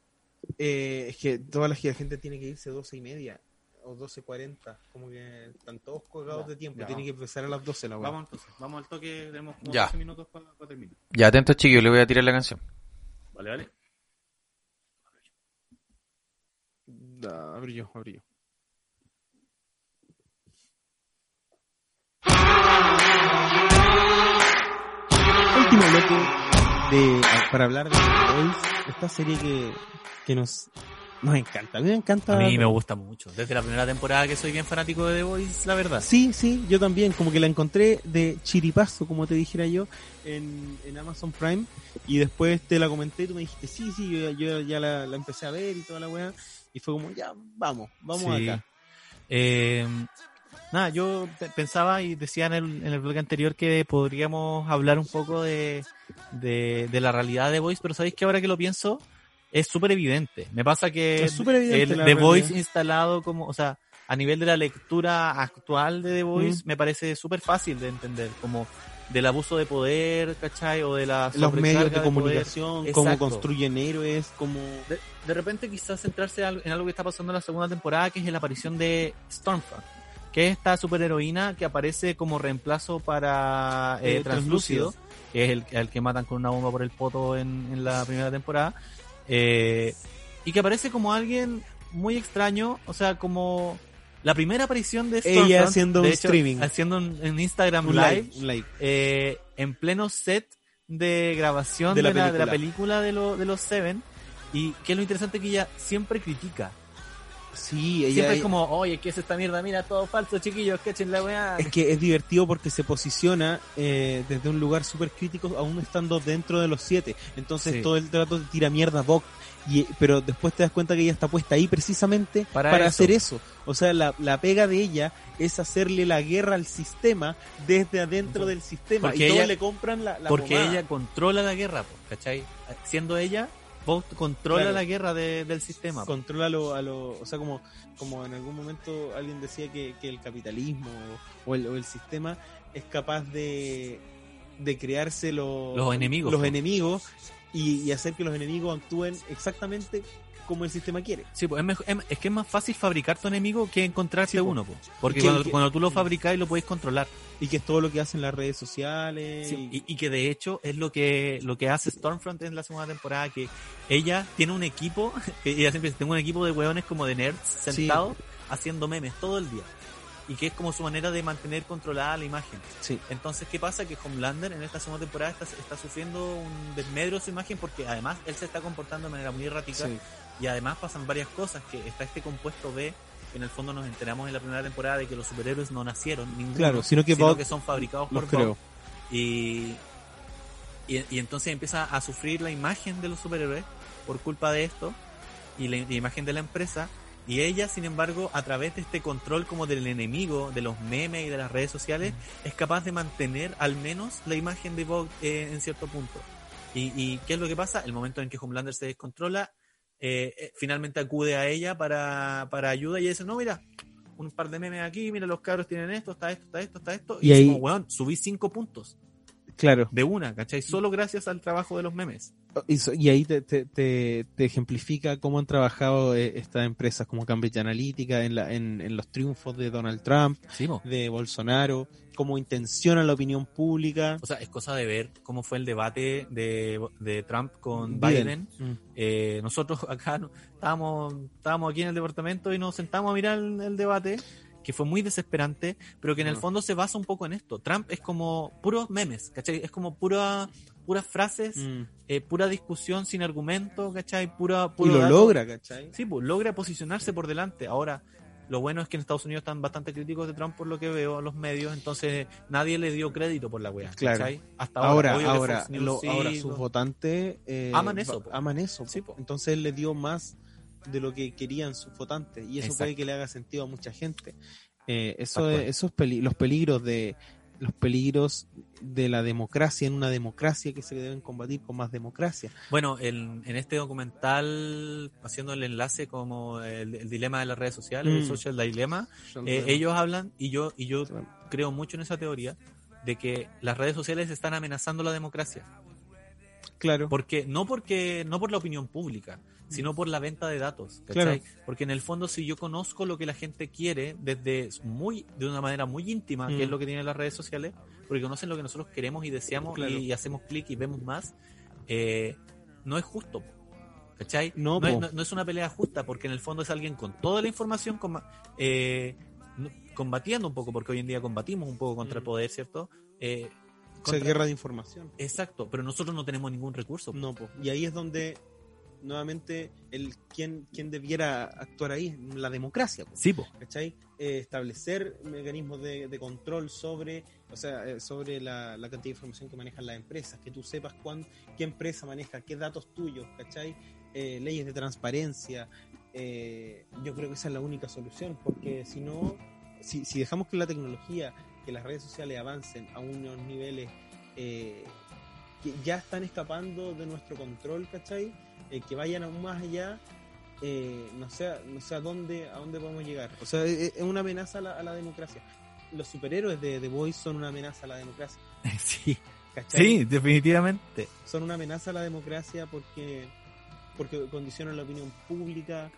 Eh, es que toda la gente tiene que irse 12 y media o 12.40. Como que están todos colgados Ya, de tiempo. Tiene que empezar a las 12 la weá. Vamos entonces, vamos al toque, tenemos como Ya. 12 minutos para terminar. Ya, atentos chiquillos, le voy a tirar la canción. Vale, vale. Da, abrí yo, abrí yo. Último bloque de, para hablar de Boys, esta serie que, que nos, nos encanta. A mí me encanta. A mí me gusta mucho. Desde la primera temporada que soy bien fanático de The Voice, la verdad. Sí, sí, yo también, como que la encontré de chiripazo, como te dijera yo, en, en Amazon Prime, y después te la comenté y tú me dijiste, sí, sí, yo, yo ya la, la empecé a ver y toda la weá, y fue como, ya, vamos, vamos Sí. acá. Eh, nada, yo pe- pensaba y decía en el, en el blog anterior que podríamos hablar un poco de, de, de la realidad de Voice, pero sabéis que ahora que lo pienso, es súper evidente. Me pasa que Es el The realidad. Voice instalado como, o sea, a nivel de la lectura actual de The Voice, Mm. me parece súper fácil de entender, como del abuso de poder, ¿cachai? O de la Los medios de comunicación, cómo construyen héroes, cómo... De, de repente quizás centrarse en algo que está pasando en la segunda temporada, que es la aparición de Stormfront, que es esta superheroína que aparece como reemplazo para eh, Eh, Translúcido, Translúcido. que es el, el que matan con una bomba por el poto en, en la primera temporada, eh, y que aparece como alguien muy extraño, o sea, como la primera aparición de Stormfront, Ella haciendo de un hecho, streaming. haciendo un, un Instagram Un live, live, un live. eh, en pleno set de grabación De de la la, de la película. de, lo- de los Seven. Y que es lo interesante que ella siempre critica. Sí, ella, Siempre es como, oye, ¿qué es esta mierda? Mira, todo falso, chiquillos, que echen la weá. Es que es divertido porque se posiciona eh, desde un lugar súper crítico, aún estando dentro de los siete. Entonces Sí. todo el trato tira mierda Doc. Y, pero después te das cuenta que ella está puesta ahí precisamente Para para, eso. hacer eso. O sea, la, la pega de ella es hacerle la guerra al sistema desde adentro del sistema. Porque y todos ella- le compran la, la porque pomada. ella controla la guerra, ¿cachai? Siendo ella, vos controla Claro. la guerra de- del sistema. controla lo, a lo, o sea, como, como en algún momento alguien decía que, que el capitalismo o el, o el sistema es capaz de, de crearse lo- Los enemigos, los enemigos y, y hacer que los enemigos actúen exactamente como el sistema quiere. Sí, pues, es, mejor- es- es que es más fácil fabricar tu enemigo que encontrarte Sí, po. uno, po. porque Y que- cuando, que- cuando tú lo fabricás lo podéis controlar. Y que es todo lo que hacen las redes sociales. Sí, y- y, y que de hecho es lo que lo que hace Stormfront en la segunda temporada, que ella tiene un equipo, que ella siempre dice, tengo un equipo de hueones como de nerds sentados haciendo memes todo el día. Y que es como su manera de mantener controlada la imagen. sí. Entonces, ¿qué pasa? Que Homelander en esta segunda temporada está, está sufriendo un desmedro de su imagen porque además él se está comportando de manera muy errática sí. Y además pasan varias cosas, que está este compuesto B, que en el fondo nos enteramos en la primera temporada de que los superhéroes no nacieron, ninguno, Claro, sino que Bob son fabricados por creó. Y, y, y entonces empieza a sufrir la imagen de los superhéroes por culpa de esto y la, la imagen de la empresa. Y ella, sin embargo, a través de este control como del enemigo, de los memes y de las redes sociales, es capaz de mantener al menos la imagen de Vogue eh, en cierto punto. Y, ¿Y qué es lo que pasa? El momento en que Homelander se descontrola, eh, eh, finalmente acude a ella para, para ayuda y ella dice, no, mira, un par de memes aquí, mira, los cabros tienen esto, está esto, está esto, está esto. Y, Y ahí- decimos, weón, subí cinco puntos Claro. de una, ¿cachai? Solo gracias al trabajo de los memes. Y, ahí te, te, te, te ejemplifica cómo han trabajado eh, estas empresas como Cambridge Analytica en, la, en, en los triunfos de Donald Trump, Sí, de Bolsonaro, cómo intencionan la opinión pública. O sea, es cosa de ver cómo fue el debate de, de Trump con Biden. Biden. Mm. Eh, nosotros acá estábamos, estábamos aquí en el departamento y nos sentamos a mirar el, el debate, que fue muy desesperante, pero que en el Mm. fondo se basa un poco en esto. Trump es como puros memes, ¿cachai? Es como pura, puras frases, Mm. eh, pura discusión sin argumento, ¿cachai? Pura, Y lo dato. logra, ¿cachai? Sí, pues logra posicionarse por delante. Ahora, lo bueno es que en Estados Unidos están bastante críticos de Trump por lo que veo, los medios, entonces nadie le dio crédito por la wea. Claro. ¿cachai? Hasta Ahora, ahora, ahora, lo- sí, sus votantes eh, Aman eso, aman eso. Sí. Entonces él le dio más de lo que querían sus votantes y eso Exacto. puede que le haga sentido a mucha gente. Eh, eso es- esos peli- los peligros de los peligros de la democracia en una democracia que se deben combatir con más democracia. Bueno, en, en este documental, haciendo el enlace como el, el dilema de las redes sociales, el Mm. social dilemma, eh, ellos hablan, y yo, y yo creo mucho en esa teoría, de que las redes sociales están amenazando la democracia. claro, Porque, no porque, no por la opinión pública, sino por la venta de datos. ¿cachai? Porque en el fondo, si yo conozco lo que la gente quiere desde muy, de una manera muy íntima, que Mm. es lo que tienen las redes sociales, porque conocen lo que nosotros queremos y deseamos Claro. y, hacemos clic y vemos más, eh, no es justo. ¿Cachai? No, es, po. no- no es una pelea justa, porque en el fondo es alguien con toda la información eh, no- combatiendo un poco, porque hoy en día combatimos un poco contra el Mm. poder, ¿cierto? Eh, o sea, contra- guerra de información. Exacto, pero nosotros no tenemos ningún recurso. No, po. y ahí es donde nuevamente el quién, quién debiera actuar ahí, la democracia. Sí, po. ¿cachai? Eh, establecer mecanismos de, de control sobre, o sea, eh, sobre la, la cantidad de información que manejan las empresas, que tú sepas cuán, qué empresa maneja, qué datos tuyos, ¿cachai? Eh, leyes de transparencia. yo creo que esa es la única solución, porque si no, si, si dejamos que la tecnología, que las redes sociales avancen a unos niveles que ya están escapando de nuestro control, ¿cachai? Eh, que vayan aún más allá, eh, no sé, no sé a dónde, a dónde podemos llegar. O sea, es, es una amenaza a la, a la democracia. Los superhéroes de The Voice son una amenaza a la democracia. Sí, ¿cachai? sí, definitivamente. Son una amenaza a la democracia porque, porque condicionan la opinión pública.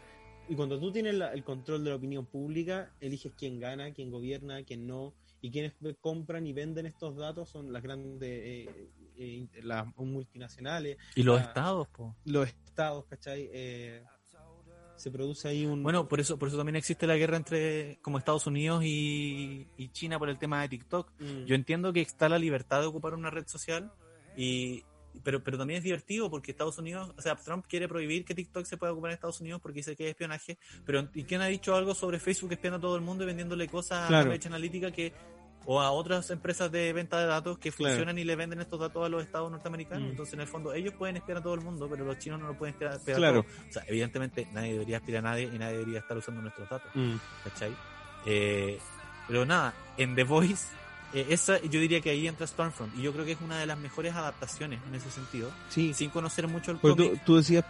Y cuando tú tienes la- el control de la opinión pública, eliges quién gana, quién gobierna, quién no. Y quienes compran y venden estos datos son las grandes eh, eh, las multinacionales, Y los estados, po. los estados, ¿cachai? Eh, se produce ahí un... Bueno, por eso, por eso también existe la guerra entre como Estados Unidos y, y China por el tema de TikTok. Mm. Yo entiendo que está la libertad de ocupar una red social y pero, pero también es divertido porque Estados Unidos, o sea, Trump quiere prohibir que TikTok se pueda ocupar en Estados Unidos porque dice que es espionaje, pero ¿y quién ha dicho algo sobre Facebook espiando a todo el mundo y vendiéndole cosas a Claro. Cambridge Analytica que o a otras empresas de venta de datos que Claro. funcionan y le venden estos datos a los estados norteamericanos? Mm. Entonces, en el fondo, ellos pueden espiar a todo el mundo, pero los chinos no lo pueden espiar, a Claro. todos. O sea, evidentemente nadie debería espiar a nadie y nadie debería estar usando nuestros datos. Mm. ¿cachai? Eh, pero nada, en The Voice, eh, esa yo diría que ahí entra Stormfront, y yo creo que es una de las mejores adaptaciones en ese sentido, Sí, sin conocer mucho el tú, cómic. tú decías...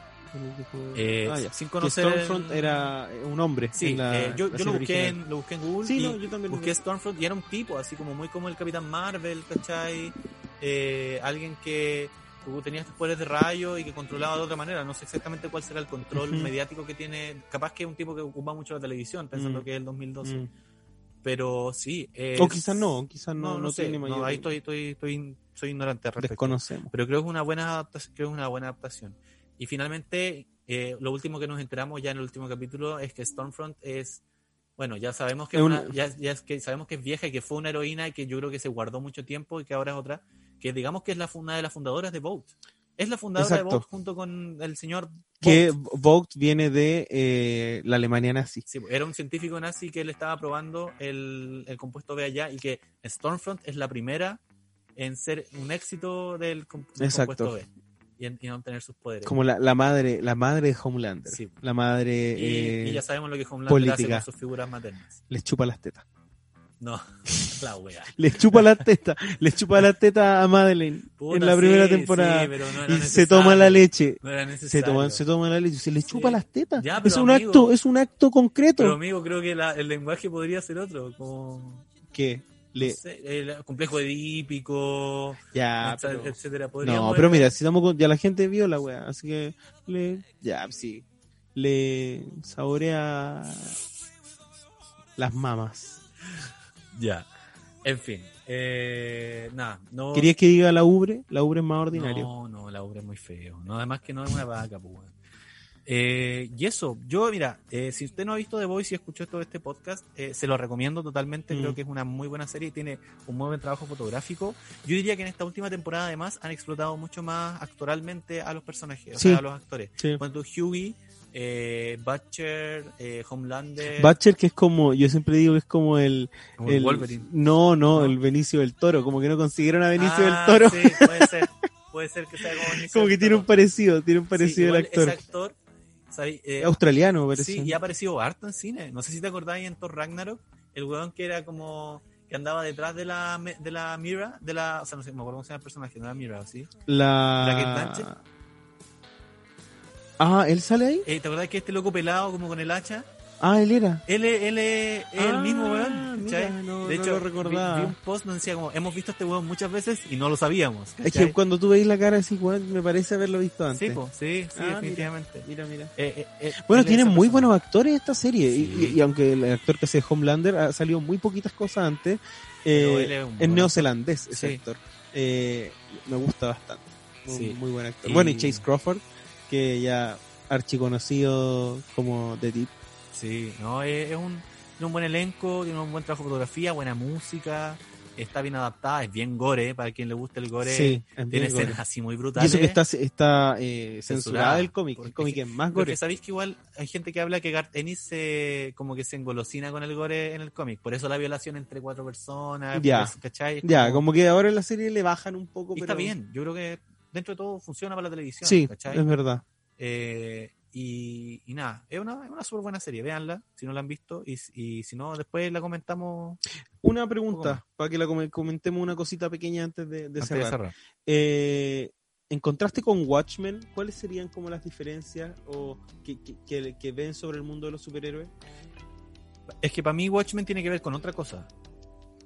eh, Ah, ya. sin Que conocer Stormfront el- era un hombre. Sí, en la- eh, yo, la yo lo, busqué en, lo busqué en Google Sí, y no, yo también busqué. Stormfront y era un tipo, así como muy como el Capitán Marvel, ¿cachai? Eh, alguien que tenía estos poderes de rayo y que controlaba de otra manera. No sé exactamente cuál será el control mediático que tiene. Capaz que es un tipo que ocupa mucho la televisión, pensando Mm. que es el 2012. Mm. Pero sí. es- O quizás no, quizás no, No, no, no, sé. tiene mayor... No, ahí estoy, estoy, estoy, soy ignorante al respecto. Desconocemos. Pero creo que es una buena adaptación. Creo que es una buena adaptación. Y finalmente, eh, lo último que nos enteramos ya en el último capítulo es que Stormfront es. Bueno, ya sabemos que una- ya, ya es que sabemos que es vieja y que fue una heroína y que yo creo que se guardó mucho tiempo y que ahora es otra. Que digamos que es la, una de las fundadoras de Vogue. Es la fundadora Exacto. de Vogue junto con el señor Que Vogt. Vogt viene de eh, la Alemania nazi. Sí, era un científico nazi que él estaba probando el, el compuesto B allá y que Stormfront es la primera en ser un éxito del, Exacto. compuesto B y en, y en obtener sus poderes. Como la, la madre la madre de Homelander. Sí. La madre y, eh, y ya sabemos lo que Homelander política. hace con sus figuras maternas. les chupa las tetas. No, la wea. Les chupa las tetas. Les chupa las tetas a Madeleine Puta, en la primera sí, temporada. sí, pero no era y se toma la leche. No era Se necesario. toma, se toma la leche. Se les chupa Sí. las tetas. Ya, es un amigo- acto, es un acto concreto. Pero amigo, creo que la- el lenguaje podría ser otro. Como, que le no sé, el complejo edípico, ya etcétera, pero- etcétera. No, pero mira, si estamos con, ya la gente vio la wea, así que le ya sí. Le saborea las mamas. Ya. En fin. Eh, nada, no. ¿Querías que diga la ubre? La ubre es más ordinario. No, no, la obra es muy feo. No, además que no es una vaca, pues. Eh, y eso, yo, mira, eh, si usted no ha visto The Voice y escuchó todo este podcast, eh, se lo recomiendo totalmente. Mm. Creo que es una muy buena serie y tiene un muy buen trabajo fotográfico. Yo diría que en esta última temporada, además, han explotado mucho más actoralmente a los personajes, o Sí. sea, a los actores. Sí. Cuando Hughie, eh, Butcher, eh, Homelander, Butcher, que es como, yo siempre digo que es como el, como el Wolverine. No, no, el Benicio del Toro, como que no consiguieron a Benicio Ah, del Toro. Sí, puede ser. Puede ser que sea como Benicio como que tiene un parecido, tiene un parecido el actor. Ese actor, ¿sabes? Eh, Australiano, parece. Sí, y ha aparecido harto en cine. No sé si te acordáis en Thor Ragnarok, el weón que era como que andaba detrás de la de la Mira, de la, o sea, no sé, me acuerdo cómo se llama el personaje, no era Mira, ¿sí? La... ¿La Blanchett? Ah, ¿él sale ahí? Eh, ¿Te acordás que este loco pelado como con el hacha? Ah, él era. Él es, él es, es el Ah, mismo weón, mira, no- de no hecho, lo recordaba. Vi, vi un post donde decía como, hemos visto a este weón muchas veces y no lo sabíamos. Es que cuando tú veis la cara así, weón, me parece haberlo visto antes. Sí, po, sí, sí, Ah, definitivamente. Mira, mira. Eh, eh, eh, Bueno, él tiene muy persona. buenos actores esta serie. Y- Sí. Y, y aunque el actor que hace Homelander ha salido muy poquitas cosas antes, eh, él es neozelandés ese Sí. actor. Eh, me gusta bastante. Muy, Sí. muy buen actor. Y- Bueno, y Chase Crawford, que ya archiconocido como The Deep. Sí, no, es, es un, tiene un buen elenco, tiene un buen trabajo de fotografía, buena música, está bien adaptada, es bien gore, para quien le guste el gore, Sí, es tiene gore. escenas así muy Y brutales. eso que está, está eh, censurada del cómic. porque El cómic es más Porque gore. sabéis que igual hay gente que habla que Garth Ennis se, como que se engolosina con el gore en el cómic, por eso la violación entre cuatro personas, Ya. ¿cachai? Ya, como que ahora en la serie le bajan un poco, y pero... está bien, yo creo que dentro de todo funciona para la televisión, Sí, ¿cachai? es verdad. Eh, y, y nada, es una, es una súper buena serie, véanla si no la han visto y, y si no, después la comentamos Una pregunta, para que la come- comentemos una cosita pequeña antes de, de antes cerrar. de cerrar. Eh, en contraste con Watchmen, ¿cuáles serían como las diferencias o que, que- que- que ven sobre el mundo de los superhéroes? Es que para mí Watchmen tiene que ver con otra cosa.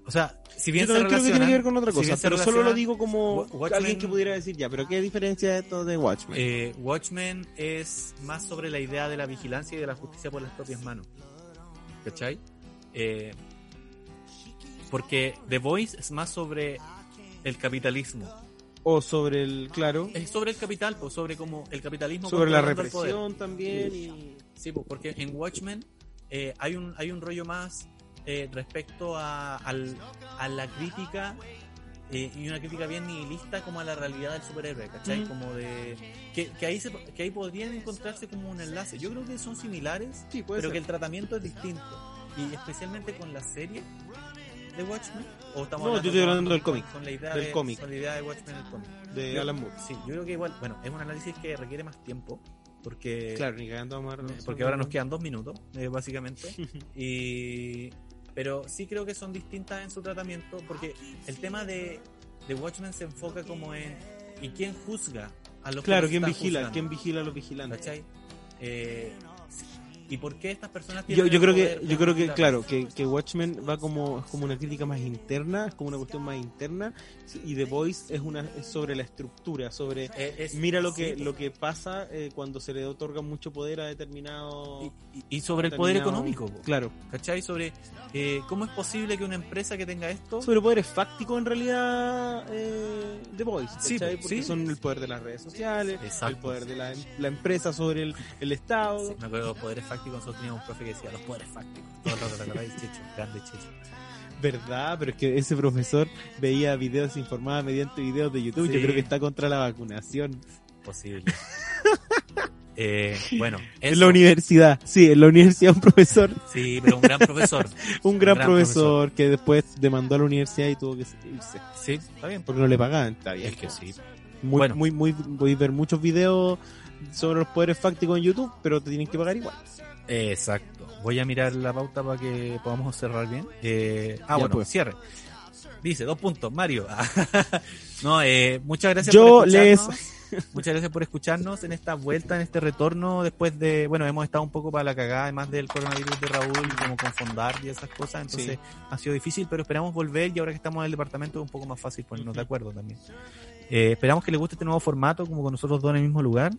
O sea, si bien Yo se creo que tiene que ver con otra cosa, pero solo lo digo como Watchmen- alguien que pudiera decir ya, pero ¿qué diferencia esto de Watchmen? Eh, Watchmen es más sobre la idea de la vigilancia y de la justicia por las propias manos. ¿Cachai? Eh, porque The Voice es más sobre el capitalismo. o sobre el, claro, Es sobre el capital, pues sobre como el capitalismo sobre la represión también y... Sí, pues, porque en Watchmen eh, hay un hay un rollo más eh, respecto a, al- a la crítica eh, y una crítica bien nihilista como a la realidad del superhéroe, ¿cachai? Ujú. Como de que, que ahí se, que ahí podrían encontrarse como un enlace. Yo creo que son similares, Sí, pero ser. que el tratamiento es distinto y especialmente con la serie de Watchmen. ¿O estamos No, yo estoy con- hablando del con- cómic, Con la idea del de, cómic. Con la idea de Watchmen el cómic. de Yo- Alan Moore. Sí, yo creo que igual, bueno, es un análisis que requiere más tiempo porque Claro, ni amar. eh, porque ahora nos quedan dos minutos, eh, básicamente. y Pero sí creo que son distintas en su tratamiento, porque el tema de, de Watchmen se enfoca como en ¿y quién juzga a los Claro, que ¿quién vigila? juzgando? ¿Quién vigila a los vigilantes? ¿Cachai? Eh. ¿Y por qué estas personas Yo, tienen yo el creo que, yo creo que, claro, que, que Watchmen va como, es como una crítica más interna, es como una cuestión más interna, y The Voice es una, es sobre la estructura, sobre Eh, es- mira lo que, lo que pasa eh, cuando se le otorga mucho poder a determinado y, sobre el poder económico, Claro. ¿cachai? Sobre eh, cómo es posible que una empresa que tenga esto Sobre poderes fácticos en realidad eh, The Voice, Sí, Porque sí. son el poder de las redes sociales, Exacto. el poder de la, la empresa sobre el, el Estado. Sí, me acuerdo de los poderes fácticos, nosotros teníamos un profe que decía los poderes fácticos. Todo el rato, ¿te acordáis? Checho, grande Checho. ¿Verdad? Pero es que ese profesor veía videos, se informaba mediante videos de YouTube. Sí. Yo creo que está contra la vacunación. Posible. eh, bueno, En eso. la universidad, sí, en la universidad un profesor, Sí, pero un gran profesor. un gran, gran profesor, que después demandó a la universidad y tuvo que irse. Sí, está bien. Porque no le pagaban, está bien. Es que sí. Muy, Bueno. muy, muy, voy a ver muchos videos sobre los poderes fácticos en YouTube, pero te tienen que pagar igual. Exacto. Voy a mirar la pauta para que podamos cerrar bien. Eh, ah, Ya, bueno, pues. cierre. Dice, dos puntos, Mario. no, eh, muchas gracias Yo por les- escucharnos. Muchas gracias por escucharnos en esta vuelta, en este retorno, después de, bueno, hemos estado un poco para la cagada, además del coronavirus de Raúl, como con Fondar y esas cosas, entonces ha sido difícil, pero esperamos volver y ahora que estamos en el departamento es un poco más fácil ponernos de acuerdo también. Eh, esperamos que les guste este nuevo formato, como con nosotros dos en el mismo lugar.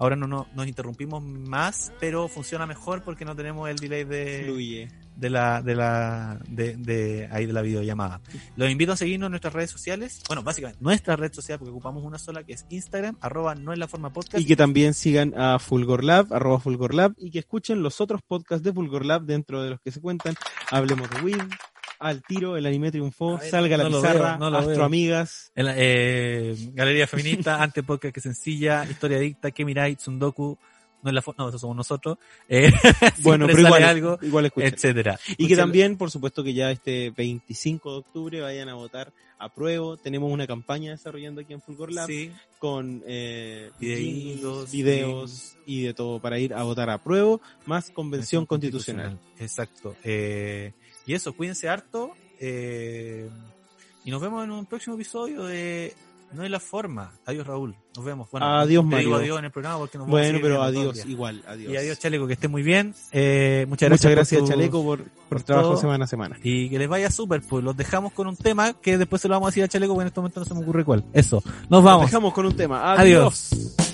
Ahora no, no- nos interrumpimos más, pero funciona mejor porque no tenemos el delay de, Fluye. de la de la de, de ahí de la videollamada. Los invito a seguirnos en nuestras redes sociales. Bueno, básicamente nuestra red social porque ocupamos una sola que es Instagram arroba no es la forma podcast. Y que también sigan a Fulgor Lab, arroba Fulgor Lab, y que escuchen los otros podcasts de Fulgor Lab dentro de los que se cuentan. Hablemos de Win, Al Tiro, El Anime Triunfó, ver, Salga la no Pizarra, veo, no lo Astro veo. Amigas. En la- eh, Galería Feminista, Ante Podcast que sencilla, Historia Adicta, Que Mirai, Tsundoku, no es la no, eso somos nosotros. Eh, Bueno, pero igual, algo, igual escuchen. etcétera. Y que también, por supuesto, que ya este 25 de octubre vayan a votar a prueba. Tenemos una campaña desarrollando aquí en Fulgor Lab Sí, con eh, videos y de todo para ir a votar a prueba, más convención constitucional. Exacto. Eh, y eso, cuídense harto. eh, y nos vemos en un próximo episodio de No es la forma. Adiós, Raúl. Nos vemos. Bueno, Adiós, digo Mario. adiós en el programa porque nos vamos a Bueno, pero adiós, igual, adiós. Y adiós, Chaleco, que esté muy bien. Eh, muchas gracias. Muchas por gracias, tu- Chaleco, por, por por trabajo todo. semana a semana. Y que les vaya súper, pues los dejamos con un tema que después se lo vamos a decir a Chaleco porque en este momento no se me ocurre cuál. Eso. Nos Nos vamos. dejamos con un tema. Adiós. Adiós.